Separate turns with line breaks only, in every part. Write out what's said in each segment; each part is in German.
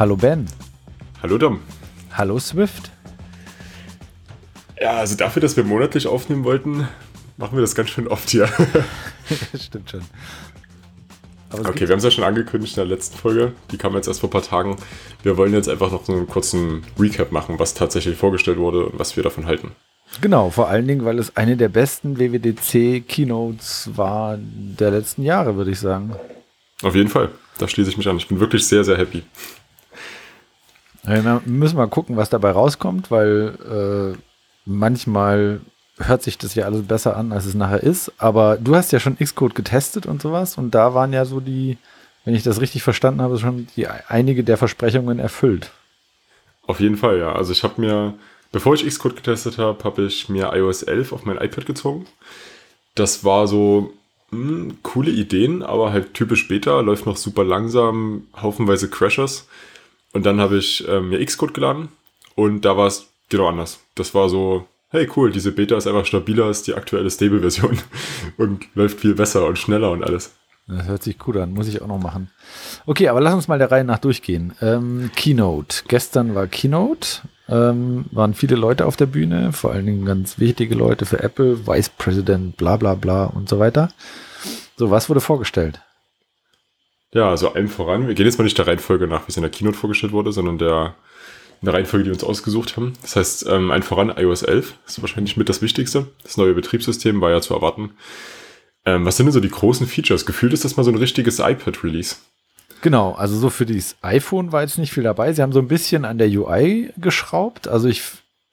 Hallo Ben.
Hallo Dom.
Hallo Swift.
Ja, also dafür, dass wir monatlich aufnehmen wollten, machen wir das ganz schön oft hier.
Stimmt schon.
okay, wir haben es ja schon angekündigt in der letzten Folge. Die kam jetzt erst vor ein paar Tagen. Wir wollen jetzt einfach noch so einen kurzen Recap machen, was tatsächlich vorgestellt wurde und was wir davon halten.
Genau, vor allen Dingen, weil es eine der besten WWDC-Keynotes war der letzten Jahre, würde ich sagen.
Auf jeden Fall. Da schließe ich mich an. Ich bin wirklich sehr, sehr happy.
Wir müssen mal gucken, was dabei rauskommt, weil äh, manchmal hört sich das ja alles besser an, als es nachher ist. Aber du hast ja schon Xcode getestet und sowas und da waren ja so die, wenn ich das richtig verstanden habe, schon die einige der Versprechungen erfüllt.
Auf jeden Fall, ja. Also ich habe mir, bevor ich Xcode getestet habe, habe ich mir iOS 11 auf mein iPad gezogen. Das war so mh, hm, coole Ideen, aber halt typisch Beta, läuft noch super langsam, haufenweise Crashers. Und dann habe ich äh, mir Xcode geladen und da war es genau anders. Das war so, hey cool, diese Beta ist einfach stabiler als die aktuelle Stable-Version und läuft viel besser und schneller und alles.
Das hört sich cool an, muss ich auch noch machen. Okay, aber lass uns mal der Reihe nach durchgehen. Ähm, Keynote. Gestern war Keynote. Ähm, waren viele Leute auf der Bühne, vor allen Dingen ganz wichtige Leute für Apple, Vice President, bla bla bla und so weiter. So, was wurde vorgestellt?
Ja, also allen voran, wir gehen jetzt mal nicht der Reihenfolge nach, wie es in der Keynote vorgestellt wurde, sondern der, in der Reihenfolge, die wir uns ausgesucht haben. Das heißt, ähm, allen voran iOS 11 ist wahrscheinlich mit das Wichtigste. Das neue Betriebssystem war ja zu erwarten. Ähm, was sind denn so die großen Features? Gefühlt ist das mal so ein richtiges iPad-Release.
Genau, also so für das iPhone war jetzt nicht viel dabei. Sie haben so ein bisschen an der UI geschraubt. Also ich,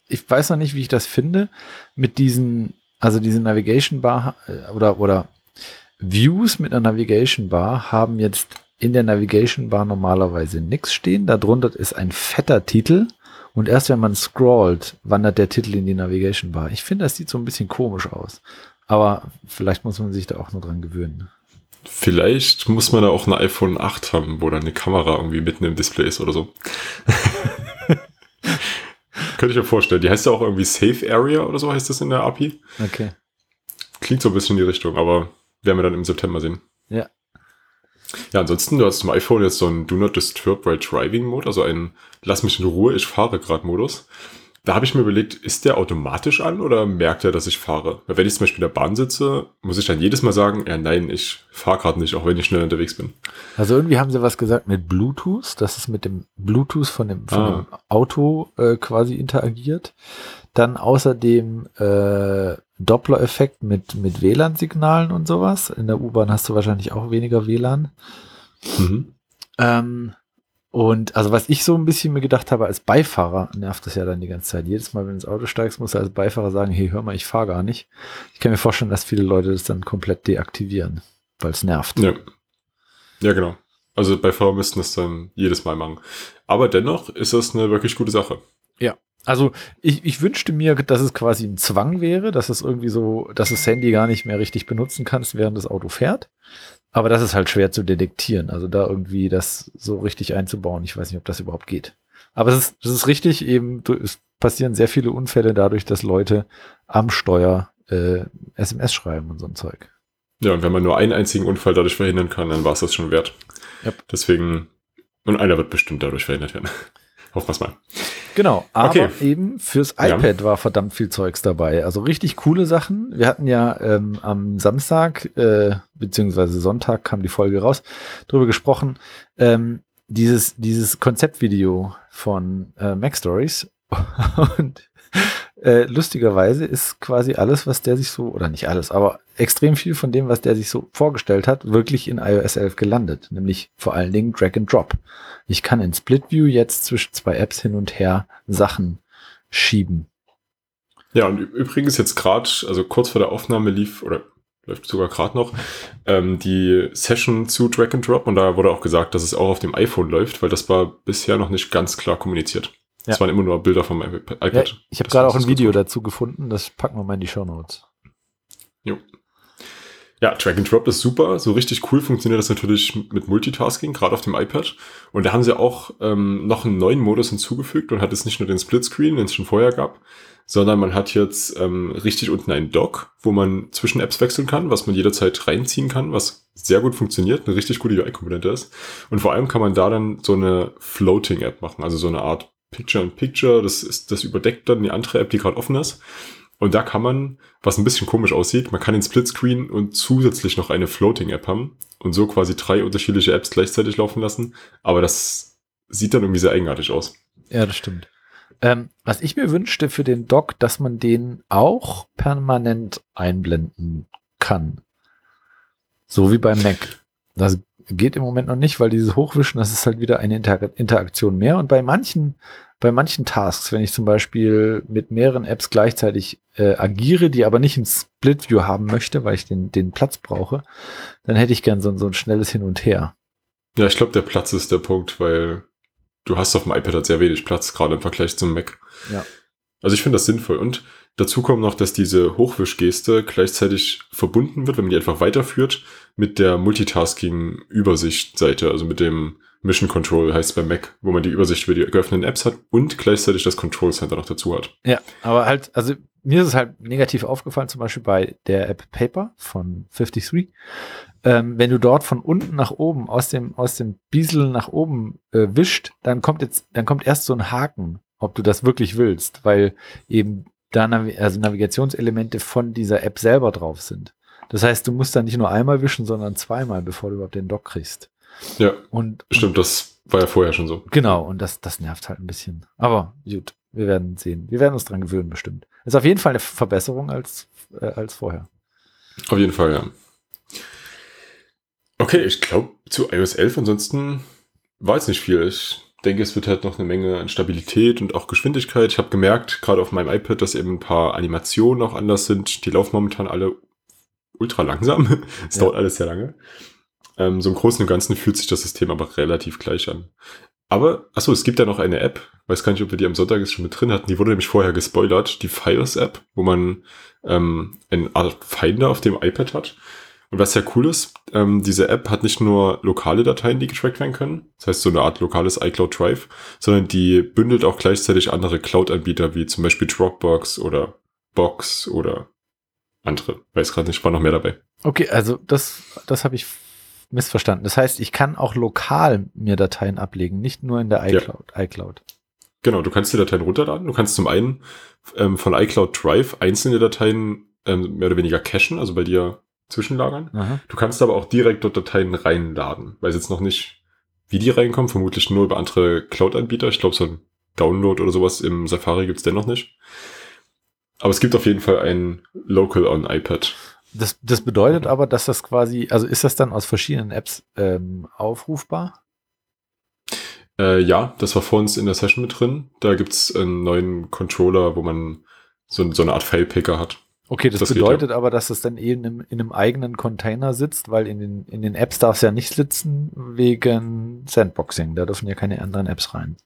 ich weiß noch nicht, wie ich das finde. Mit diesen, also diese Navigation Bar äh, oder, oder Views mit einer Navigation Bar haben jetzt in der Navigation Bar normalerweise nichts stehen. Darunter ist ein fetter Titel. Und erst wenn man scrollt, wandert der Titel in die Navigation Bar. Ich finde, das sieht so ein bisschen komisch aus. Aber vielleicht muss man sich da auch nur dran gewöhnen.
Vielleicht muss man da auch ein iPhone 8 haben, wo dann eine Kamera irgendwie mitten im Display ist oder so. Könnte ich mir vorstellen. Die heißt ja auch irgendwie Safe Area oder so heißt das in der API.
Okay.
Klingt so ein bisschen in die Richtung, aber werden wir dann im September sehen.
Ja.
Ja, ansonsten, du hast zum iPhone jetzt so einen Do Not Disturb While Driving Mode, also einen Lass mich in Ruhe, ich fahre gerade Modus. Da habe ich mir überlegt, ist der automatisch an oder merkt er, dass ich fahre? Weil wenn ich zum Beispiel in der Bahn sitze, muss ich dann jedes Mal sagen, ja nein, ich fahre gerade nicht, auch wenn ich schnell unterwegs bin.
Also irgendwie haben sie was gesagt mit Bluetooth, dass es mit dem Bluetooth von dem, von ah. dem Auto äh, quasi interagiert. Dann außerdem äh, Doppler-Effekt mit, mit WLAN-Signalen und sowas. In der U-Bahn hast du wahrscheinlich auch weniger WLAN. Mhm. Ähm, und also was ich so ein bisschen mir gedacht habe, als Beifahrer nervt das ja dann die ganze Zeit. Jedes Mal, wenn du ins Auto steigst, musst du als Beifahrer sagen, hey, hör mal, ich fahre gar nicht. Ich kann mir vorstellen, dass viele Leute das dann komplett deaktivieren, weil es nervt.
Ja. ja, genau. Also Beifahrer müssten das dann jedes Mal machen. Aber dennoch ist das eine wirklich gute Sache.
Ja. Also ich, ich wünschte mir, dass es quasi ein Zwang wäre, dass es irgendwie so, dass das Handy gar nicht mehr richtig benutzen kannst, während das Auto fährt. Aber das ist halt schwer zu detektieren. Also da irgendwie das so richtig einzubauen. Ich weiß nicht, ob das überhaupt geht. Aber es ist, das ist richtig, eben, es passieren sehr viele Unfälle dadurch, dass Leute am Steuer äh, SMS schreiben und so ein Zeug.
Ja, und wenn man nur einen einzigen Unfall dadurch verhindern kann, dann war es das schon wert. Yep. Deswegen, und einer wird bestimmt dadurch verhindert werden. Hoffen wir es mal.
Genau, aber okay. eben fürs iPad ja. war verdammt viel Zeugs dabei. Also richtig coole Sachen. Wir hatten ja ähm, am Samstag, äh, beziehungsweise Sonntag kam die Folge raus, darüber gesprochen, ähm, dieses, dieses Konzeptvideo von äh, Mac Stories. Und äh, lustigerweise ist quasi alles, was der sich so, oder nicht alles, aber extrem viel von dem, was der sich so vorgestellt hat, wirklich in iOS 11 gelandet. Nämlich vor allen Dingen Drag and Drop. Ich kann in Split View jetzt zwischen zwei Apps hin und her Sachen schieben.
Ja, und übrigens jetzt gerade, also kurz vor der Aufnahme lief, oder läuft sogar gerade noch, ähm, die Session zu Drag and Drop und da wurde auch gesagt, dass es auch auf dem iPhone läuft, weil das war bisher noch nicht ganz klar kommuniziert. Ja. Das waren immer nur Bilder vom iPad.
Ja, ich habe gerade auch ein Video dazu gefunden, das packen wir mal in die Show Notes.
Jo. Ja, Drag and Drop ist super. So richtig cool funktioniert das natürlich mit Multitasking, gerade auf dem iPad. Und da haben sie auch ähm, noch einen neuen Modus hinzugefügt und hat jetzt nicht nur den Splitscreen, den es schon vorher gab, sondern man hat jetzt ähm, richtig unten einen Dock, wo man zwischen Apps wechseln kann, was man jederzeit reinziehen kann, was sehr gut funktioniert, eine richtig gute UI-Komponente ist. Und vor allem kann man da dann so eine Floating-App machen, also so eine Art Picture-in-Picture. Das, ist, das überdeckt dann die andere App, die gerade offen ist. Und da kann man, was ein bisschen komisch aussieht, man kann den Splitscreen und zusätzlich noch eine Floating-App haben und so quasi drei unterschiedliche Apps gleichzeitig laufen lassen. Aber das sieht dann irgendwie sehr eigenartig aus.
Ja, das stimmt. Ähm, was ich mir wünschte für den Dock, dass man den auch permanent einblenden kann. So wie beim Mac. Das geht im Moment noch nicht, weil dieses Hochwischen, das ist halt wieder eine Inter Interaktion mehr. Und bei manchen bei manchen Tasks, wenn ich zum Beispiel mit mehreren Apps gleichzeitig äh, agiere, die aber nicht ein Split View haben möchte, weil ich den, den Platz brauche, dann hätte ich gern so, so ein schnelles Hin und Her.
Ja, ich glaube, der Platz ist der Punkt, weil du hast auf dem iPad halt sehr wenig Platz, gerade im Vergleich zum Mac.
Ja.
Also ich finde das sinnvoll. Und dazu kommt noch, dass diese Hochwischgeste gleichzeitig verbunden wird, wenn man die einfach weiterführt, mit der Multitasking-Übersicht-Seite, also mit dem Mission Control heißt bei Mac, wo man die Übersicht über die geöffneten Apps hat und gleichzeitig das Control Center noch dazu hat.
Ja, aber halt, also mir ist es halt negativ aufgefallen, zum Beispiel bei der App Paper von 53. Ähm, wenn du dort von unten nach oben aus dem, aus dem Biesel nach oben äh, wischt, dann kommt jetzt, dann kommt erst so ein Haken, ob du das wirklich willst, weil eben da Navi also Navigationselemente von dieser App selber drauf sind. Das heißt, du musst dann nicht nur einmal wischen, sondern zweimal, bevor du überhaupt den Dock kriegst.
Ja.
Und,
stimmt,
und,
das war ja vorher schon so.
Genau, und das, das nervt halt ein bisschen. Aber gut, wir werden sehen. Wir werden uns dran gewöhnen, bestimmt. Ist auf jeden Fall eine Verbesserung als, äh, als vorher.
Auf jeden Fall, ja. Okay, ich glaube, zu iOS 11 ansonsten war jetzt nicht viel. Ich denke, es wird halt noch eine Menge an Stabilität und auch Geschwindigkeit. Ich habe gemerkt, gerade auf meinem iPad, dass eben ein paar Animationen auch anders sind. Die laufen momentan alle ultra langsam. Es ja. dauert alles sehr lange. Ähm, so im Großen und Ganzen fühlt sich das System aber relativ gleich an. Aber, achso, es gibt ja noch eine App, weiß gar nicht, ob wir die am Sonntag jetzt schon mit drin hatten, die wurde nämlich vorher gespoilert, die Files-App, wo man ähm, eine Art Finder auf dem iPad hat. Und was sehr cool ist, ähm, diese App hat nicht nur lokale Dateien, die getrackt werden können, das heißt so eine Art lokales iCloud Drive, sondern die bündelt auch gleichzeitig andere Cloud-Anbieter wie zum Beispiel Dropbox oder Box oder andere. Weiß gerade nicht, war noch mehr dabei.
Okay, also das, das habe ich missverstanden. Das heißt, ich kann auch lokal mir Dateien ablegen, nicht nur in der iCloud. Ja. iCloud.
Genau, du kannst die Dateien runterladen. Du kannst zum einen ähm, von iCloud Drive einzelne Dateien ähm, mehr oder weniger cachen, also bei dir zwischenlagern. Aha. Du kannst aber auch direkt dort Dateien reinladen. Weiß jetzt noch nicht, wie die reinkommen, vermutlich nur über andere Cloud-Anbieter. Ich glaube, so ein Download oder sowas im Safari gibt's dennoch nicht. Aber es gibt auf jeden Fall ein Local on iPad.
Das, das bedeutet aber, dass das quasi, also ist das dann aus verschiedenen Apps ähm, aufrufbar?
Äh, ja, das war vor uns in der Session mit drin. Da gibt's einen neuen Controller, wo man so, so eine Art File-Picker hat.
Okay, das, das bedeutet geht, ja. aber, dass es dann eben in, in, einem eigenen Container sitzt, weil in den, in den Apps darf es ja nicht sitzen wegen Sandboxing. Da dürfen ja keine anderen Apps rein.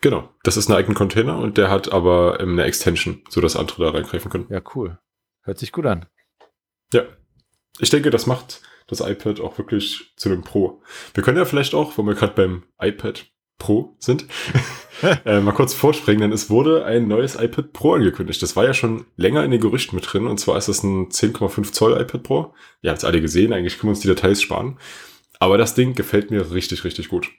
Genau, das ist ein eigener Container und der hat aber ähm, eine Extension, sodass andere da reingreifen können.
Ja, cool. Hört sich gut an.
Ja. Ich denke, das macht das iPad auch wirklich zu einem Pro. Wir können ja vielleicht auch, wo wir gerade beim iPad Pro sind, äh, mal kurz vorspringen, denn es wurde ein neues iPad Pro angekündigt. Das war ja schon länger in den Gerüchten mit drin und zwar ist es ein 10,5 Zoll iPad Pro. Ihr habt es alle gesehen, eigentlich können wir uns die Details sparen. Aber das Ding gefällt mir richtig, richtig gut.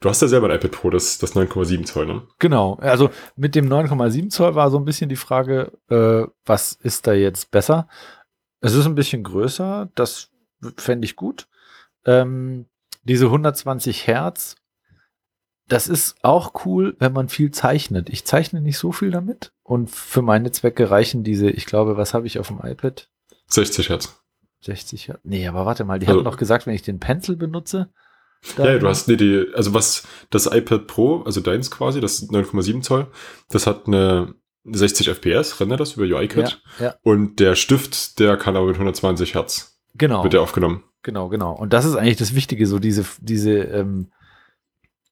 Du hast ja selber ein iPad Pro, das, das 9,7 Zoll, ne?
Genau. Also mit dem 9,7 Zoll war so ein bisschen die Frage, äh, was ist da jetzt besser? Es ist ein bisschen größer, das fände ich gut. Ähm, diese 120 Hertz, das ist auch cool, wenn man viel zeichnet. Ich zeichne nicht so viel damit und für meine Zwecke reichen diese, ich glaube, was habe ich auf dem iPad?
60 Hertz.
60 Hertz. Nee, aber warte mal, die also, haben noch gesagt, wenn ich den Pencil benutze.
Ja, ja, du hast nee, die, also was das iPad Pro, also deins quasi, das 9,7 Zoll, das hat eine 60 FPS, rennt das über UIKit. Ja, ja. Und der Stift, der kann aber mit 120 Hertz.
Genau.
Wird der aufgenommen.
Genau, genau. Und das ist eigentlich das Wichtige, so diese, diese ähm,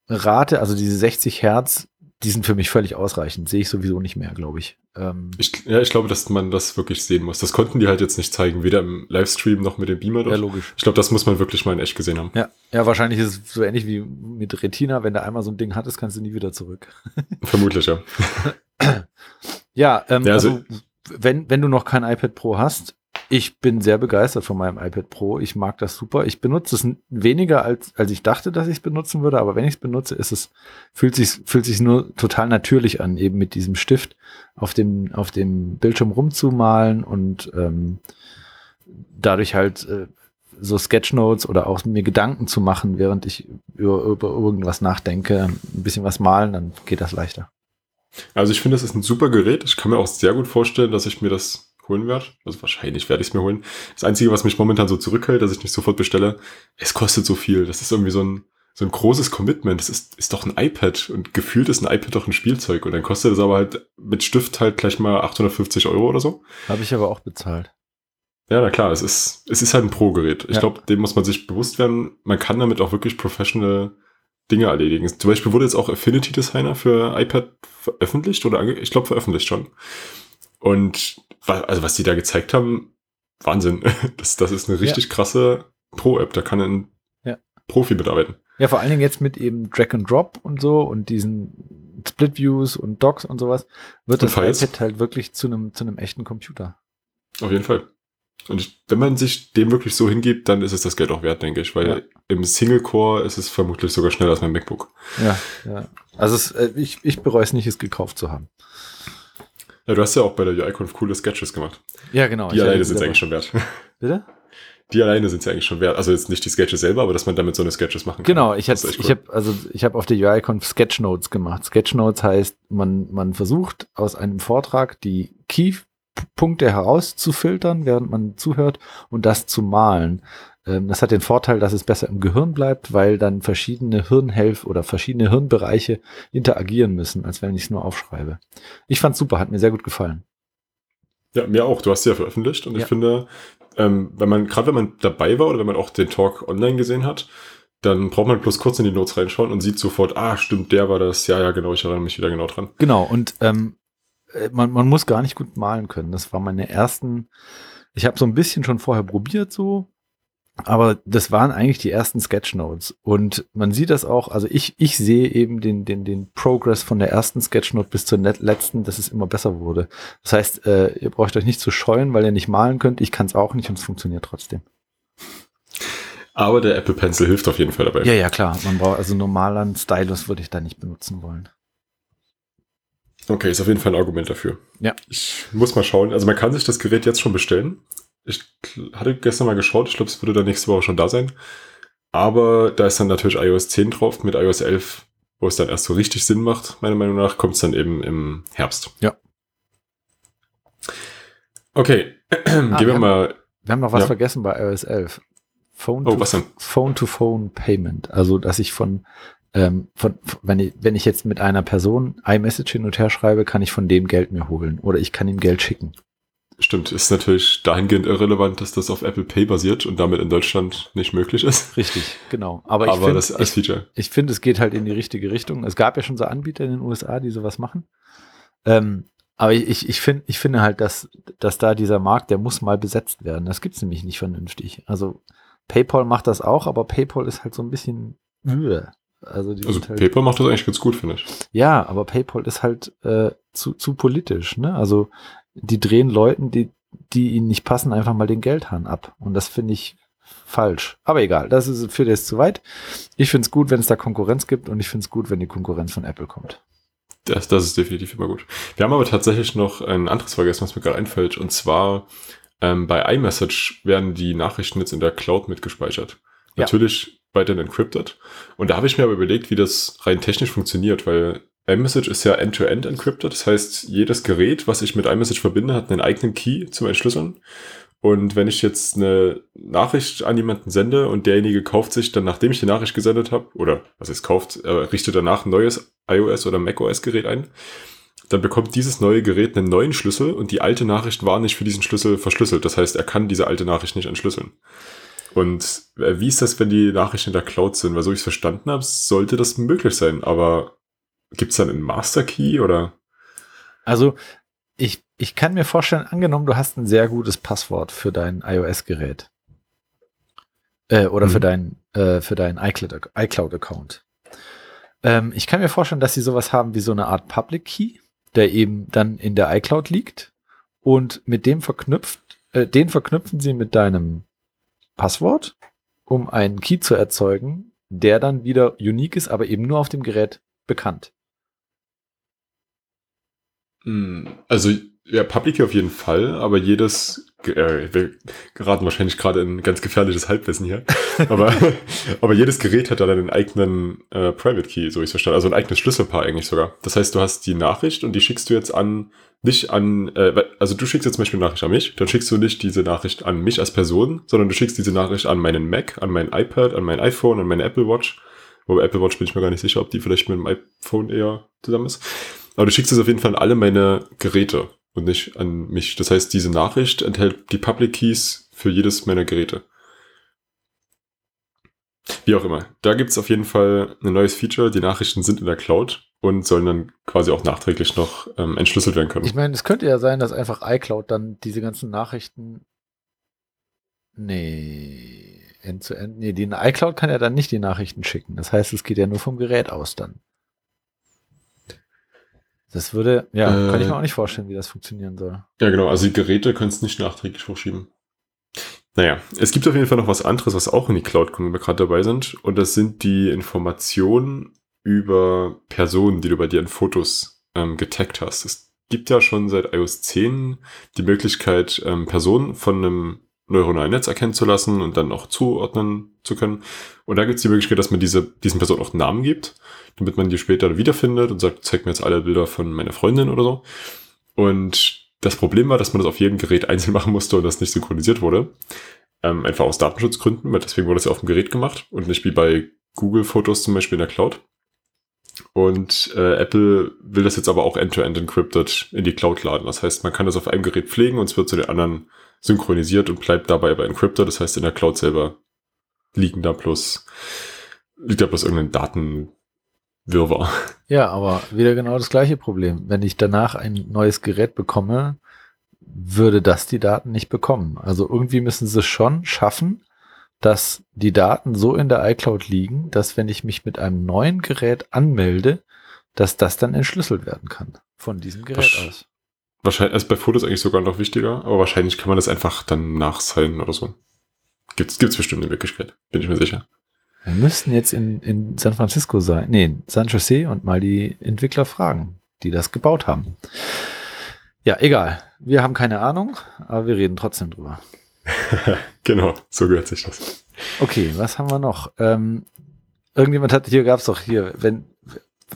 Rate, also diese 60 Hertz, die sind für mich völlig ausreichend. Sehe ich sowieso nicht mehr, glaube ich.
Ähm, ich. Ja, ich glaube, dass man das wirklich sehen muss. Das konnten die halt jetzt nicht zeigen, weder im Livestream noch mit dem Beamer.
Dort. Ja, logisch.
Ich glaube, das muss man wirklich mal in echt gesehen haben.
Ja, ja, wahrscheinlich ist es so ähnlich wie mit Retina. Wenn du einmal so ein Ding hattest, kannst du nie wieder zurück.
Vermutlich, ja.
ja, ähm, ja also, also wenn, wenn du noch kein iPad Pro hast, ich bin sehr begeistert von meinem iPad Pro. Ich mag das super. Ich benutze es weniger als, als ich dachte, dass ich es benutzen würde. Aber wenn ich es benutze, ist es, fühlt sich, fühlt sich nur total natürlich an, eben mit diesem Stift auf dem, auf dem Bildschirm rumzumalen und, ähm, dadurch halt, äh, so Sketchnotes oder auch mir Gedanken zu machen, während ich über, über irgendwas nachdenke, ein bisschen was malen, dann geht das leichter.
Also ich finde, das ist ein super Gerät. Ich kann mir auch sehr gut vorstellen, dass ich mir das holen werde. Also wahrscheinlich werde ich es mir holen. Das Einzige, was mich momentan so zurückhält, dass ich nicht sofort bestelle, es kostet so viel. Das ist irgendwie so ein, so ein großes Commitment. Das ist, ist doch ein iPad und gefühlt ist ein iPad doch ein Spielzeug und dann kostet es aber halt mit Stift halt gleich mal 850 Euro oder so.
Habe ich aber auch bezahlt.
Ja, na klar, es ist, es ist halt ein Pro-Gerät. Ich ja. glaube, dem muss man sich bewusst werden. Man kann damit auch wirklich professional Dinge erledigen. Zum Beispiel wurde jetzt auch Affinity Designer für iPad veröffentlicht oder ich glaube veröffentlicht schon. Und also was die da gezeigt haben, Wahnsinn. Das, das ist eine richtig ja. krasse Pro-App. Da kann ein ja. Profi mitarbeiten.
Ja, vor allen Dingen jetzt mit eben Drag and Drop und so und diesen Split Views und Docs und sowas, wird und das Files. iPad halt wirklich zu einem, zu einem echten Computer.
Auf jeden Fall. Und ich, wenn man sich dem wirklich so hingibt, dann ist es das Geld auch wert, denke ich, weil ja. im Single-Core ist es vermutlich sogar schneller als mein MacBook.
Ja, ja. Also es, äh, ich, ich bereue es nicht, es gekauft zu haben.
Ja, du hast ja auch bei der UIConf coole Sketches gemacht.
Ja, genau.
Die alleine sind eigentlich schon wert.
Bitte?
Die alleine sind ja eigentlich schon wert. Also jetzt nicht die Sketches selber, aber dass man damit so eine Sketches machen
kann. Genau, ich habe cool. ich habe also ich habe auf der UIConf Sketchnotes gemacht. Sketchnotes heißt, man man versucht aus einem Vortrag die Key Punkte herauszufiltern, während man zuhört und das zu malen. Ähm, das hat den Vorteil, dass es besser im Gehirn bleibt, weil dann verschiedene Hirnhelf oder verschiedene Hirnbereiche interagieren müssen, als wenn ich es nur aufschreibe. Ich fand's super, hat mir sehr gut gefallen.
Ja, mir auch. Du hast sie ja veröffentlicht und ja. ich finde, ähm, wenn man, gerade wenn man dabei war oder wenn man auch den Talk online gesehen hat, dann braucht man bloß kurz in die Notes reinschauen und sieht sofort, ah, stimmt, der war das. Ja, ja, genau, ich erinnere mich wieder genau dran.
Genau, und ähm, äh, man, man muss gar nicht gut malen können. Das war meine ersten, ich habe so ein bisschen schon vorher probiert so, aber das waren eigentlich die ersten Sketchnotes. Und man sieht das auch, also ich, ich sehe eben den, den, den Progress von der ersten Sketchnote bis zur letzten, dass es immer besser wurde. Das heißt, äh, ihr braucht euch nicht zu scheuen, weil ihr nicht malen könnt. Ich kann es auch nicht und es funktioniert trotzdem.
Aber der Apple Pencil hilft auf jeden Fall dabei.
Ja, ja, klar. Man braucht also normalen Stylus würde ich da nicht benutzen wollen.
Okay, ist auf jeden Fall ein Argument dafür.
Ja.
Ich muss mal schauen. Also man kann sich das Gerät jetzt schon bestellen. Ich hatte gestern mal geschaut, ich glaube, es würde dann nächste Woche schon da sein. Aber da ist dann natürlich iOS 10 drauf. Mit iOS 11, wo es dann erst so richtig Sinn macht, meiner Meinung nach, kommt es dann eben im Herbst.
Ja.
Okay, ah, gehen wir, wir mal.
wir haben noch was ja. vergessen bei iOS 11. Phone oh, to, Phone to Phone Payment. Also, dass ich von, ähm, von, wenn ich, wenn ich jetzt mit einer Person iMessage hin und her schreibe, kann ich von dem Geld mir holen oder ich kann ihm Geld schicken.
Stimmt, ist natürlich dahingehend irrelevant, dass das auf Apple Pay basiert und damit in Deutschland nicht möglich ist.
Richtig, genau. Aber,
Aber ich das als Feature.
Ich, ich finde, es geht halt in die richtige Richtung. Es gab ja schon so Anbieter in den USA, die sowas machen. Ähm, aber ich, ich, finde, ich finde halt, dass, dass da dieser Markt, der muss mal besetzt werden. Das gibt's nämlich nicht vernünftig. Also PayPal macht das auch, aber PayPal ist halt so ein bisschen.
Also, also halt, PayPal macht das eigentlich ganz gut, finde ich.
Ja, aber PayPal ist halt äh, zu, zu politisch. Ne? Also die drehen Leuten, die, die ihnen nicht passen, einfach mal den Geldhahn ab. Und das finde ich falsch. Aber egal, das ist für das zu weit. Ich finde es gut, wenn es da Konkurrenz gibt und ich finde es gut, wenn die Konkurrenz von Apple kommt.
Das, das ist definitiv immer gut. Wir haben aber tatsächlich noch ein anderes vergessen, was mir gerade einfällt. Und zwar ähm, bei iMessage werden die Nachrichten jetzt in der Cloud mitgespeichert. Ja. Natürlich weiterhin encrypted. Und da habe ich mir aber überlegt, wie das rein technisch funktioniert, weil iMessage ist ja end-to-end -end encrypted. Das heißt, jedes Gerät, was ich mit iMessage verbinde, hat einen eigenen Key zum Entschlüsseln. Und wenn ich jetzt eine Nachricht an jemanden sende und derjenige kauft sich dann, nachdem ich die Nachricht gesendet habe, oder was es kauft, er richtet danach ein neues iOS oder macOS Gerät ein, dann bekommt dieses neue Gerät einen neuen Schlüssel und die alte Nachricht war nicht für diesen Schlüssel verschlüsselt. Das heißt, er kann diese alte Nachricht nicht entschlüsseln. Und äh, wie ist das, wenn die Nachrichten in der Cloud sind? Weil so ich es verstanden habe, sollte das möglich sein. Aber gibt es dann einen Master Key oder?
Also ich, ich kann mir vorstellen, angenommen, du hast ein sehr gutes Passwort für dein iOS-Gerät. Äh, oder mhm. für dein, äh, für deinen iCloud-Account. Ähm, ich kann mir vorstellen, dass sie sowas haben wie so eine Art Public Key, der eben dann in der iCloud liegt und mit dem verknüpft, äh, den verknüpfen sie mit deinem Passwort, um einen Key zu erzeugen, der dann wieder unique ist, aber eben nur auf dem Gerät bekannt.
Hm, also ja, Public auf jeden Fall, aber jedes, äh, wir geraten wahrscheinlich gerade in ganz gefährliches Halbwissen hier, aber, aber jedes Gerät hat dann einen eigenen äh, Private Key, so ich verstanden, also ein eigenes Schlüsselpaar eigentlich sogar. Das heißt, du hast die Nachricht und die schickst du jetzt an, nicht an, äh, also du schickst jetzt zum Beispiel eine Nachricht an mich, dann schickst du nicht diese Nachricht an mich als Person, sondern du schickst diese Nachricht an meinen Mac, an mein iPad, an mein iPhone, an meine Apple Watch. Wobei Apple Watch bin ich mir gar nicht sicher, ob die vielleicht mit dem iPhone eher zusammen ist. Aber du schickst es auf jeden Fall an alle meine Geräte und nicht an mich. Das heißt, diese Nachricht enthält die Public Keys für jedes meiner Geräte. Wie auch immer. Da gibt es auf jeden Fall ein neues Feature. Die Nachrichten sind in der Cloud und sollen dann quasi auch nachträglich noch ähm, entschlüsselt werden können.
Ich meine, es könnte ja sein, dass einfach iCloud dann diese ganzen Nachrichten. Nee, end zu end. Nee, die iCloud kann ja dann nicht die Nachrichten schicken. Das heißt, es geht ja nur vom Gerät aus dann. Das würde, ja, äh, kann ich mir auch nicht vorstellen, wie das funktionieren soll.
Ja, genau. Also die Geräte können es nicht nachträglich hochschieben. Naja, es gibt auf jeden Fall noch was anderes, was auch in die Cloud kommt, wenn wir gerade dabei sind. Und das sind die Informationen über Personen, die du bei dir in Fotos ähm, getaggt hast. Es gibt ja schon seit iOS 10 die Möglichkeit, ähm, Personen von einem neuronalen Netz erkennen zu lassen und dann auch zuordnen zu können. Und da gibt es die Möglichkeit, dass man diese, diesen Personen auch Namen gibt damit man die später wiederfindet und sagt, zeig mir jetzt alle Bilder von meiner Freundin oder so. Und das Problem war, dass man das auf jedem Gerät einzeln machen musste und das nicht synchronisiert wurde. Ähm, einfach aus Datenschutzgründen, weil deswegen wurde das ja auf dem Gerät gemacht und nicht wie bei Google Fotos zum Beispiel in der Cloud. Und äh, Apple will das jetzt aber auch end-to-end -end encrypted in die Cloud laden. Das heißt, man kann das auf einem Gerät pflegen und es wird zu den anderen synchronisiert und bleibt dabei aber encrypted. Das heißt, in der Cloud selber liegen da bloß, liegt da bloß irgendein Daten, Wirrwarr.
Ja, aber wieder genau das gleiche Problem. Wenn ich danach ein neues Gerät bekomme, würde das die Daten nicht bekommen. Also irgendwie müssen sie es schon schaffen, dass die Daten so in der iCloud liegen, dass wenn ich mich mit einem neuen Gerät anmelde, dass das dann entschlüsselt werden kann von diesem Gerät Wasch aus.
Wahrscheinlich, also bei Fotos eigentlich sogar noch wichtiger, aber wahrscheinlich kann man das einfach dann nachzeigen oder so. Gibt's, gibt's bestimmt eine Möglichkeit, bin ich mir sicher.
Wir müssten jetzt in, in San Francisco sein, nee, in San Jose und mal die Entwickler fragen, die das gebaut haben. Ja, egal. Wir haben keine Ahnung, aber wir reden trotzdem drüber.
genau, so gehört sich das.
Okay, was haben wir noch? Ähm, irgendjemand hat, hier gab es doch hier, wenn,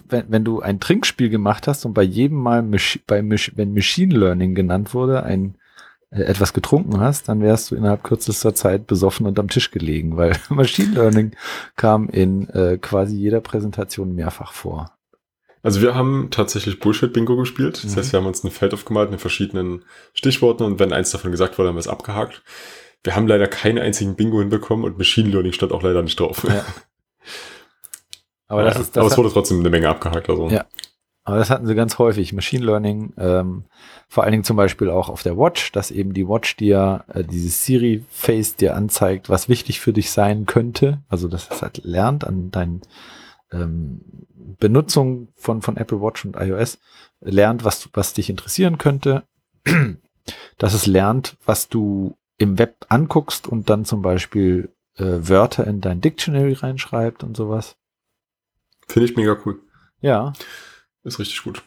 wenn, wenn du ein Trinkspiel gemacht hast und bei jedem Mal, bei, wenn Machine Learning genannt wurde, ein etwas getrunken hast, dann wärst du innerhalb kürzester Zeit besoffen und am Tisch gelegen, weil Machine Learning kam in äh, quasi jeder Präsentation mehrfach vor.
Also wir haben tatsächlich Bullshit-Bingo gespielt. Das mhm. heißt, wir haben uns ein Feld aufgemalt mit verschiedenen Stichworten und wenn eins davon gesagt wurde, haben wir es abgehakt. Wir haben leider keinen einzigen Bingo hinbekommen und Machine Learning stand auch leider nicht drauf. Ja. Aber, das ist, das aber es wurde trotzdem eine Menge abgehakt. Also.
Ja, aber das hatten sie ganz häufig. Machine Learning, ähm, vor allen Dingen zum Beispiel auch auf der Watch, dass eben die Watch dir äh, dieses Siri-Face dir anzeigt, was wichtig für dich sein könnte. Also dass es halt lernt an deinen ähm, Benutzung von, von Apple Watch und iOS, lernt, was, was dich interessieren könnte. dass es lernt, was du im Web anguckst und dann zum Beispiel äh, Wörter in dein Dictionary reinschreibt und sowas.
Finde ich mega cool.
Ja.
Ist richtig gut.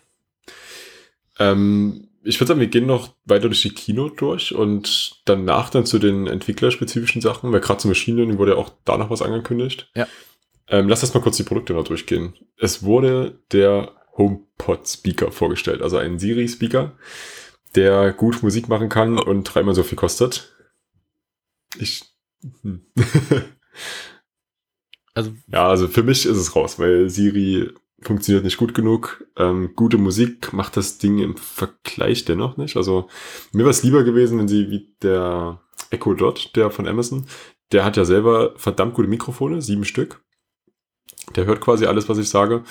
Ähm, ich würde sagen, wir gehen noch weiter durch die Keynote durch und danach dann zu den entwicklerspezifischen Sachen, weil gerade zum Machine Learning wurde ja auch da noch was angekündigt.
Ja.
Ähm, lass uns mal kurz die Produkte noch durchgehen. Es wurde der HomePod Speaker vorgestellt, also ein Siri Speaker, der gut Musik machen kann und dreimal so viel kostet. Ich. Hm. also. Ja, also für mich ist es raus, weil Siri funktioniert nicht gut genug. Ähm, gute Musik macht das Ding im Vergleich dennoch nicht. Also mir wäre es lieber gewesen, wenn sie wie der Echo Dot, der von Amazon, der hat ja selber verdammt gute Mikrofone, sieben Stück. Der hört quasi alles, was ich sage.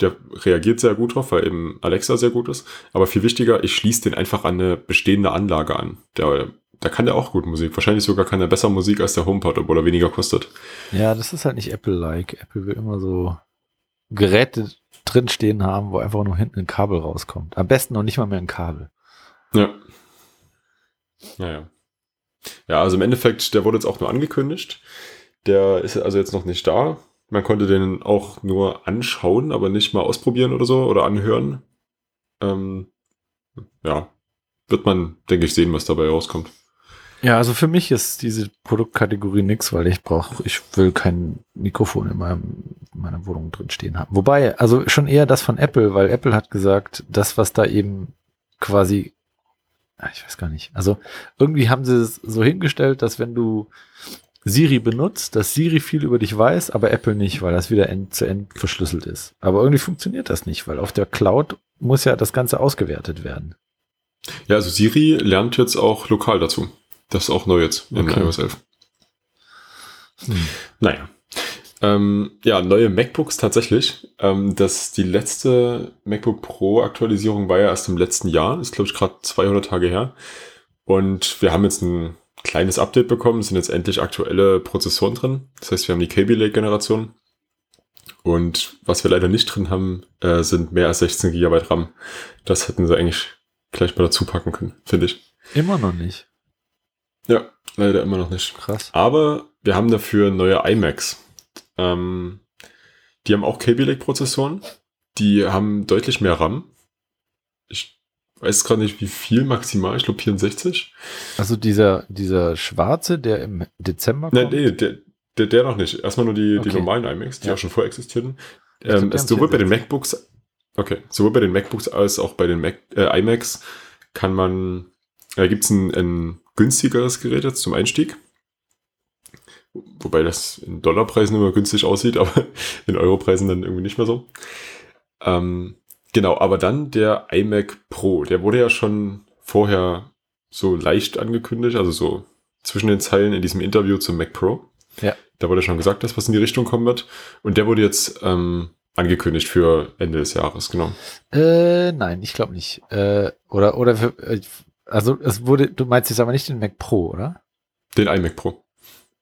der reagiert sehr gut drauf, weil eben Alexa sehr gut ist. Aber viel wichtiger, ich schließe den einfach an eine bestehende Anlage an. Der, da kann der auch gut Musik. Wahrscheinlich sogar kann er besser Musik als der HomePod, obwohl er weniger kostet.
Ja, das ist halt nicht Apple-like. Apple will immer so Geräte drinstehen haben, wo einfach nur hinten ein Kabel rauskommt. Am besten noch nicht mal mehr ein Kabel.
Ja. Naja. Ja, also im Endeffekt, der wurde jetzt auch nur angekündigt. Der ist also jetzt noch nicht da. Man konnte den auch nur anschauen, aber nicht mal ausprobieren oder so oder anhören. Ähm, ja, wird man, denke ich, sehen, was dabei rauskommt.
Ja, also für mich ist diese Produktkategorie nix, weil ich brauche, ich will kein Mikrofon in, meinem, in meiner Wohnung drin stehen haben. Wobei, also schon eher das von Apple, weil Apple hat gesagt, das, was da eben quasi, ah, ich weiß gar nicht, also irgendwie haben sie es so hingestellt, dass wenn du Siri benutzt, dass Siri viel über dich weiß, aber Apple nicht, weil das wieder end zu end verschlüsselt ist. Aber irgendwie funktioniert das nicht, weil auf der Cloud muss ja das Ganze ausgewertet werden.
Ja, also Siri lernt jetzt auch lokal dazu. Das ist auch neu jetzt in okay. iOS 11. Hm. Naja. Ähm, ja, neue MacBooks tatsächlich. Ähm, das, die letzte MacBook Pro Aktualisierung war ja erst im letzten Jahr. Ist, glaube ich, gerade 200 Tage her. Und wir haben jetzt ein kleines Update bekommen, sind jetzt endlich aktuelle Prozessoren drin. Das heißt, wir haben die Kaby Lake Generation. Und was wir leider nicht drin haben, äh, sind mehr als 16 GB RAM. Das hätten sie eigentlich gleich mal dazu packen können, finde ich.
Immer noch nicht.
Ja, leider immer noch nicht.
Krass.
Aber wir haben dafür neue iMacs. Ähm, die haben auch Kaby Lake Prozessoren. Die haben deutlich mehr RAM. Ich weiß gerade nicht, wie viel maximal, ich glaube 64.
Also dieser, dieser schwarze, der im Dezember
kommt? Nee, nee, der, der, der noch nicht. Erstmal nur die, okay. die normalen iMacs, die ja. auch schon vorher existierten. Ähm, glaub, sowohl bei den MacBooks, okay, sowohl bei den MacBooks als auch bei den Mac, äh, iMacs kann man, da äh, gibt es ein, ein günstigeres Gerät jetzt zum Einstieg. Wobei das in Dollarpreisen immer günstig aussieht, aber in Europreisen dann irgendwie nicht mehr so. Ähm, Genau, aber dann der iMac Pro, der wurde ja schon vorher so leicht angekündigt, also so zwischen den Zeilen in diesem Interview zum Mac Pro.
Ja.
Da wurde schon gesagt, dass was in die Richtung kommen wird. Und der wurde jetzt ähm, angekündigt für Ende des Jahres, genau.
Äh, nein, ich glaube nicht. Äh, oder, oder für, äh, also es wurde, du meinst jetzt aber nicht den Mac Pro, oder?
Den iMac Pro.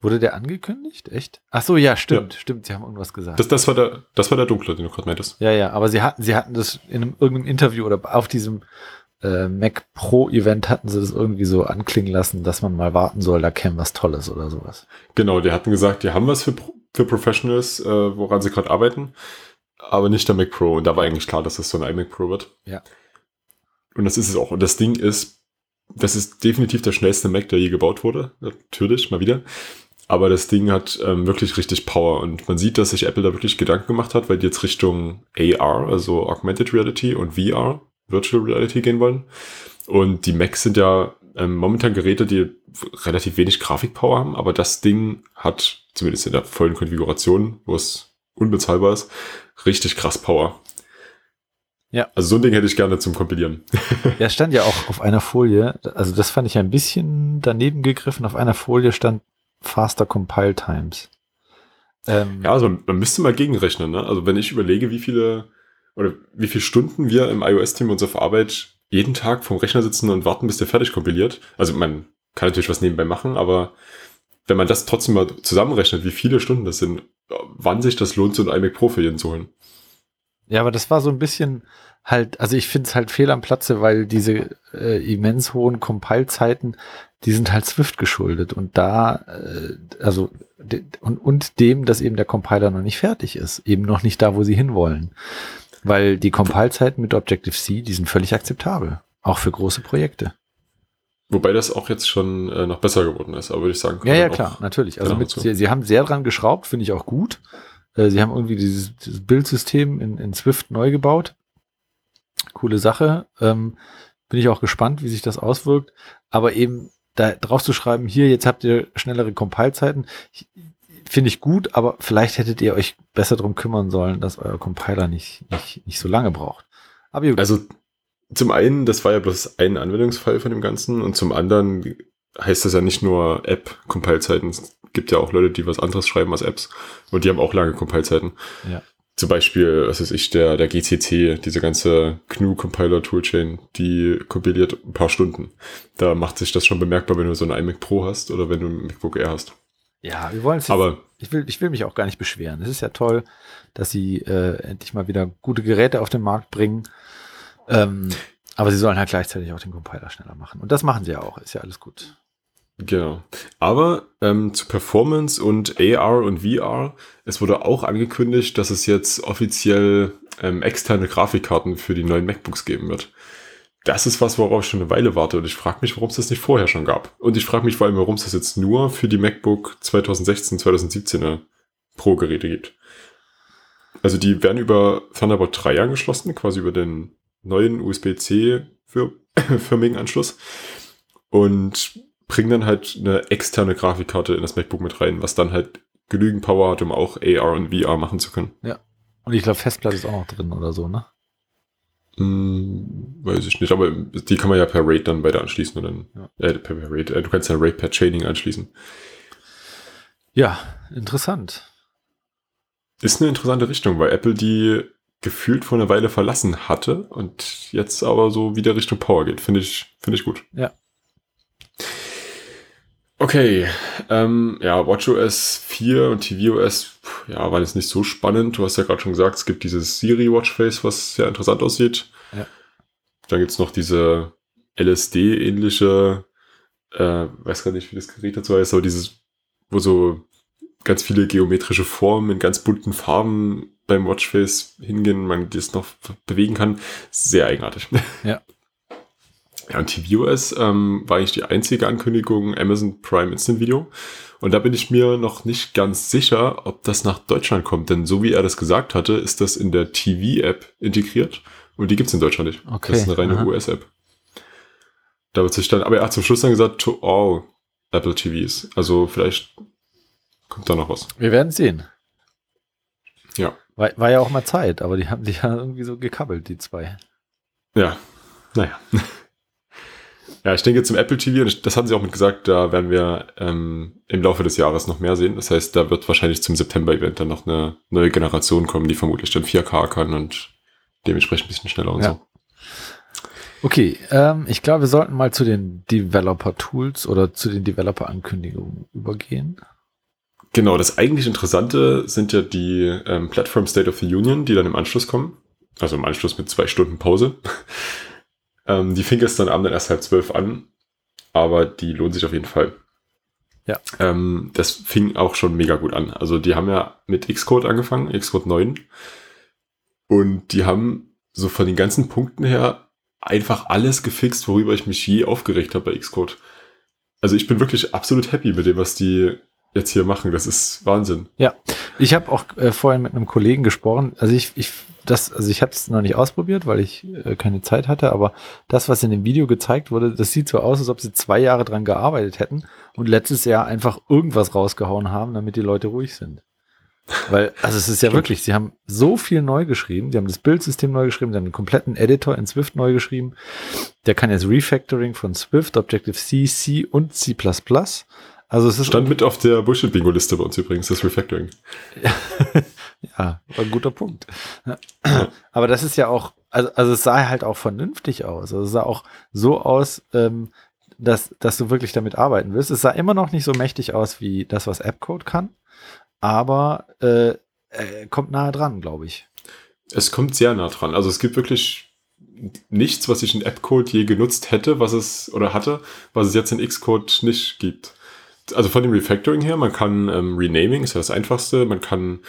Wurde der angekündigt? Echt? Ach so, ja, stimmt, ja. stimmt. Sie haben irgendwas gesagt.
Das, das, war der, das war der dunkle, den du gerade meintest.
Ja, ja, aber sie hatten, sie hatten das in einem, irgendeinem Interview oder auf diesem äh, Mac Pro Event hatten sie das irgendwie so anklingen lassen, dass man mal warten soll, da käme was Tolles oder sowas.
Genau, die hatten gesagt, die haben was für, für Professionals, äh, woran sie gerade arbeiten, aber nicht der Mac Pro. Und da war eigentlich klar, dass das so ein iMac Pro wird.
Ja.
Und das ist es auch. Und das Ding ist, das ist definitiv der schnellste Mac, der je gebaut wurde. Natürlich, mal wieder. Aber das Ding hat ähm, wirklich richtig Power und man sieht, dass sich Apple da wirklich Gedanken gemacht hat, weil die jetzt Richtung AR, also Augmented Reality und VR, Virtual Reality gehen wollen. Und die Macs sind ja ähm, momentan Geräte, die relativ wenig Grafikpower haben, aber das Ding hat, zumindest in der vollen Konfiguration, wo es unbezahlbar ist, richtig krass Power.
Ja.
Also so ein Ding hätte ich gerne zum Kompilieren.
ja, stand ja auch auf einer Folie, also das fand ich ein bisschen daneben gegriffen, auf einer Folie stand faster Compile Times.
Ähm, ja, also man müsste mal gegenrechnen. Ne? Also wenn ich überlege, wie viele oder wie viele Stunden wir im iOS-Team unserer Arbeit jeden Tag vom Rechner sitzen und warten, bis der fertig kompiliert. Also man kann natürlich was nebenbei machen, aber wenn man das trotzdem mal zusammenrechnet, wie viele Stunden das sind, wann sich das lohnt, so ein iMac Pro für jeden zu holen.
Ja, aber das war so ein bisschen halt, also ich finde es halt fehl am Platze, weil diese äh, immens hohen Compile-Zeiten die sind halt Swift geschuldet und da, äh, also und, und dem, dass eben der Compiler noch nicht fertig ist, eben noch nicht da, wo sie hinwollen. Weil die Compile-Zeiten mit Objective-C, die sind völlig akzeptabel, auch für große Projekte.
Wobei das auch jetzt schon äh, noch besser geworden ist, aber würde ich sagen.
Ja, ja, klar, natürlich. Also mit, sie, sie, haben sehr dran geschraubt, finde ich auch gut. Äh, sie haben irgendwie dieses, dieses Bildsystem in, in Swift neu gebaut. Coole Sache. Ähm, bin ich auch gespannt, wie sich das auswirkt. Aber eben da drauf zu schreiben, hier, jetzt habt ihr schnellere Compile-Zeiten, finde ich gut, aber vielleicht hättet ihr euch besser darum kümmern sollen, dass euer Compiler nicht, nicht, nicht so lange braucht.
Aber gut. Also zum einen, das war ja bloß ein Anwendungsfall von dem Ganzen und zum anderen heißt das ja nicht nur App-Compile-Zeiten. Es gibt ja auch Leute, die was anderes schreiben als Apps und die haben auch lange Compile-Zeiten.
Ja.
zum Beispiel, was weiß ich, der, der GCC, diese ganze GNU-Compiler-Toolchain, die kompiliert ein paar Stunden. Da macht sich das schon bemerkbar, wenn du so ein iMac Pro hast oder wenn du ein MacBook Air hast.
Ja, wir wollen es
Aber
ich will, ich will mich auch gar nicht beschweren. Es ist ja toll, dass sie äh, endlich mal wieder gute Geräte auf den Markt bringen. Ähm, aber sie sollen halt gleichzeitig auch den Compiler schneller machen. Und das machen sie ja auch. Ist ja alles gut.
Genau. Aber ähm, zu Performance und AR und VR, es wurde auch angekündigt, dass es jetzt offiziell ähm, externe Grafikkarten für die neuen MacBooks geben wird. Das ist was, worauf ich schon eine Weile warte und ich frage mich, warum es das nicht vorher schon gab. Und ich frage mich vor allem, warum es das jetzt nur für die MacBook 2016, 2017er Pro-Geräte gibt. Also die werden über Thunderbolt 3 angeschlossen, quasi über den neuen USB-C für förmigen Anschluss. Und bringen dann halt eine externe Grafikkarte in das MacBook mit rein, was dann halt genügend Power hat, um auch AR und VR machen zu können.
Ja. Und ich glaube, Festplatte ist auch noch drin oder so, ne?
Hm, weiß ich nicht, aber die kann man ja per RAID dann beide anschließen und dann, ja. äh, per, per RAID, äh, du kannst ja RAID per Chaining anschließen.
Ja, interessant.
Ist eine interessante Richtung, weil Apple die gefühlt vor einer Weile verlassen hatte und jetzt aber so wieder Richtung Power geht. Finde ich, finde ich gut.
Ja.
Okay, ähm, ja, WatchOS 4 und tvOS, ja, waren jetzt nicht so spannend. Du hast ja gerade schon gesagt, es gibt dieses Siri Watchface, was sehr interessant aussieht. Ja. Dann gibt's noch diese LSD-ähnliche, äh, weiß gar nicht, wie das Gerät dazu heißt, aber dieses, wo so ganz viele geometrische Formen in ganz bunten Farben beim Watchface hingehen, man das noch bewegen kann. Sehr eigenartig.
Ja.
Ja, und tvOS ähm, war eigentlich die einzige Ankündigung Amazon Prime Instant Video. Und da bin ich mir noch nicht ganz sicher, ob das nach Deutschland kommt. Denn so wie er das gesagt hatte, ist das in der TV-App integriert. Und die gibt's in Deutschland nicht.
Okay.
Das ist eine reine US-App. Da wird sich dann, aber er hat zum Schluss dann gesagt, to all Apple TVs. Also vielleicht kommt da noch was.
Wir werden sehen.
Ja.
War, war ja auch mal Zeit, aber die haben sich ja irgendwie so gekabbelt, die zwei.
Ja, naja. Ja, ich denke zum Apple TV, und das hatten sie auch mit gesagt, da werden wir ähm, im Laufe des Jahres noch mehr sehen. Das heißt, da wird wahrscheinlich zum September-Event dann noch eine neue Generation kommen, die vermutlich dann 4K kann und dementsprechend ein bisschen schneller und ja. so.
Okay, ähm, ich glaube, wir sollten mal zu den Developer-Tools oder zu den Developer-Ankündigungen übergehen.
Genau, das eigentlich Interessante sind ja die ähm, Platform State of the Union, die dann im Anschluss kommen. Also im Anschluss mit zwei Stunden Pause. Ähm, die fing gestern Abend dann erst halb zwölf an, aber die lohnt sich auf jeden Fall.
Ja.
Ähm, das fing auch schon mega gut an. Also die haben ja mit Xcode angefangen, Xcode 9. Und die haben so von den ganzen Punkten her einfach alles gefixt, worüber ich mich je aufgeregt habe bei Xcode. Also ich bin wirklich absolut happy mit dem, was die jetzt hier machen. Das ist Wahnsinn.
Ja, ich habe auch äh, vorhin mit einem Kollegen gesprochen. Also ich, ich das, also ich habe es noch nicht ausprobiert, weil ich äh, keine Zeit hatte, aber das, was in dem Video gezeigt wurde, das sieht so aus, als ob sie zwei Jahre dran gearbeitet hätten und letztes Jahr einfach irgendwas rausgehauen haben, damit die Leute ruhig sind. Weil, also es ist ja wirklich, sie haben so viel neu geschrieben, sie haben das Bildsystem neu geschrieben, sie haben einen kompletten Editor in Swift neu geschrieben. Der kann jetzt Refactoring von Swift, Objective-C, C und C++. Also es ist
Stand mit auf der Bullshit-Bingo-Liste bei uns übrigens, das Refactoring.
ja, war ein guter Punkt. Aber das ist ja auch, also, also es sah halt auch vernünftig aus. Also es sah auch so aus, ähm, dass, dass du wirklich damit arbeiten wirst. Es sah immer noch nicht so mächtig aus wie das, was AppCode kann, aber äh, äh, kommt nahe dran, glaube ich.
Es kommt sehr nah dran. Also es gibt wirklich nichts, was ich in AppCode je genutzt hätte, was es oder hatte, was es jetzt in Xcode nicht gibt also von dem Refactoring her, man kann ähm, Renaming, ist ja das einfachste, man kann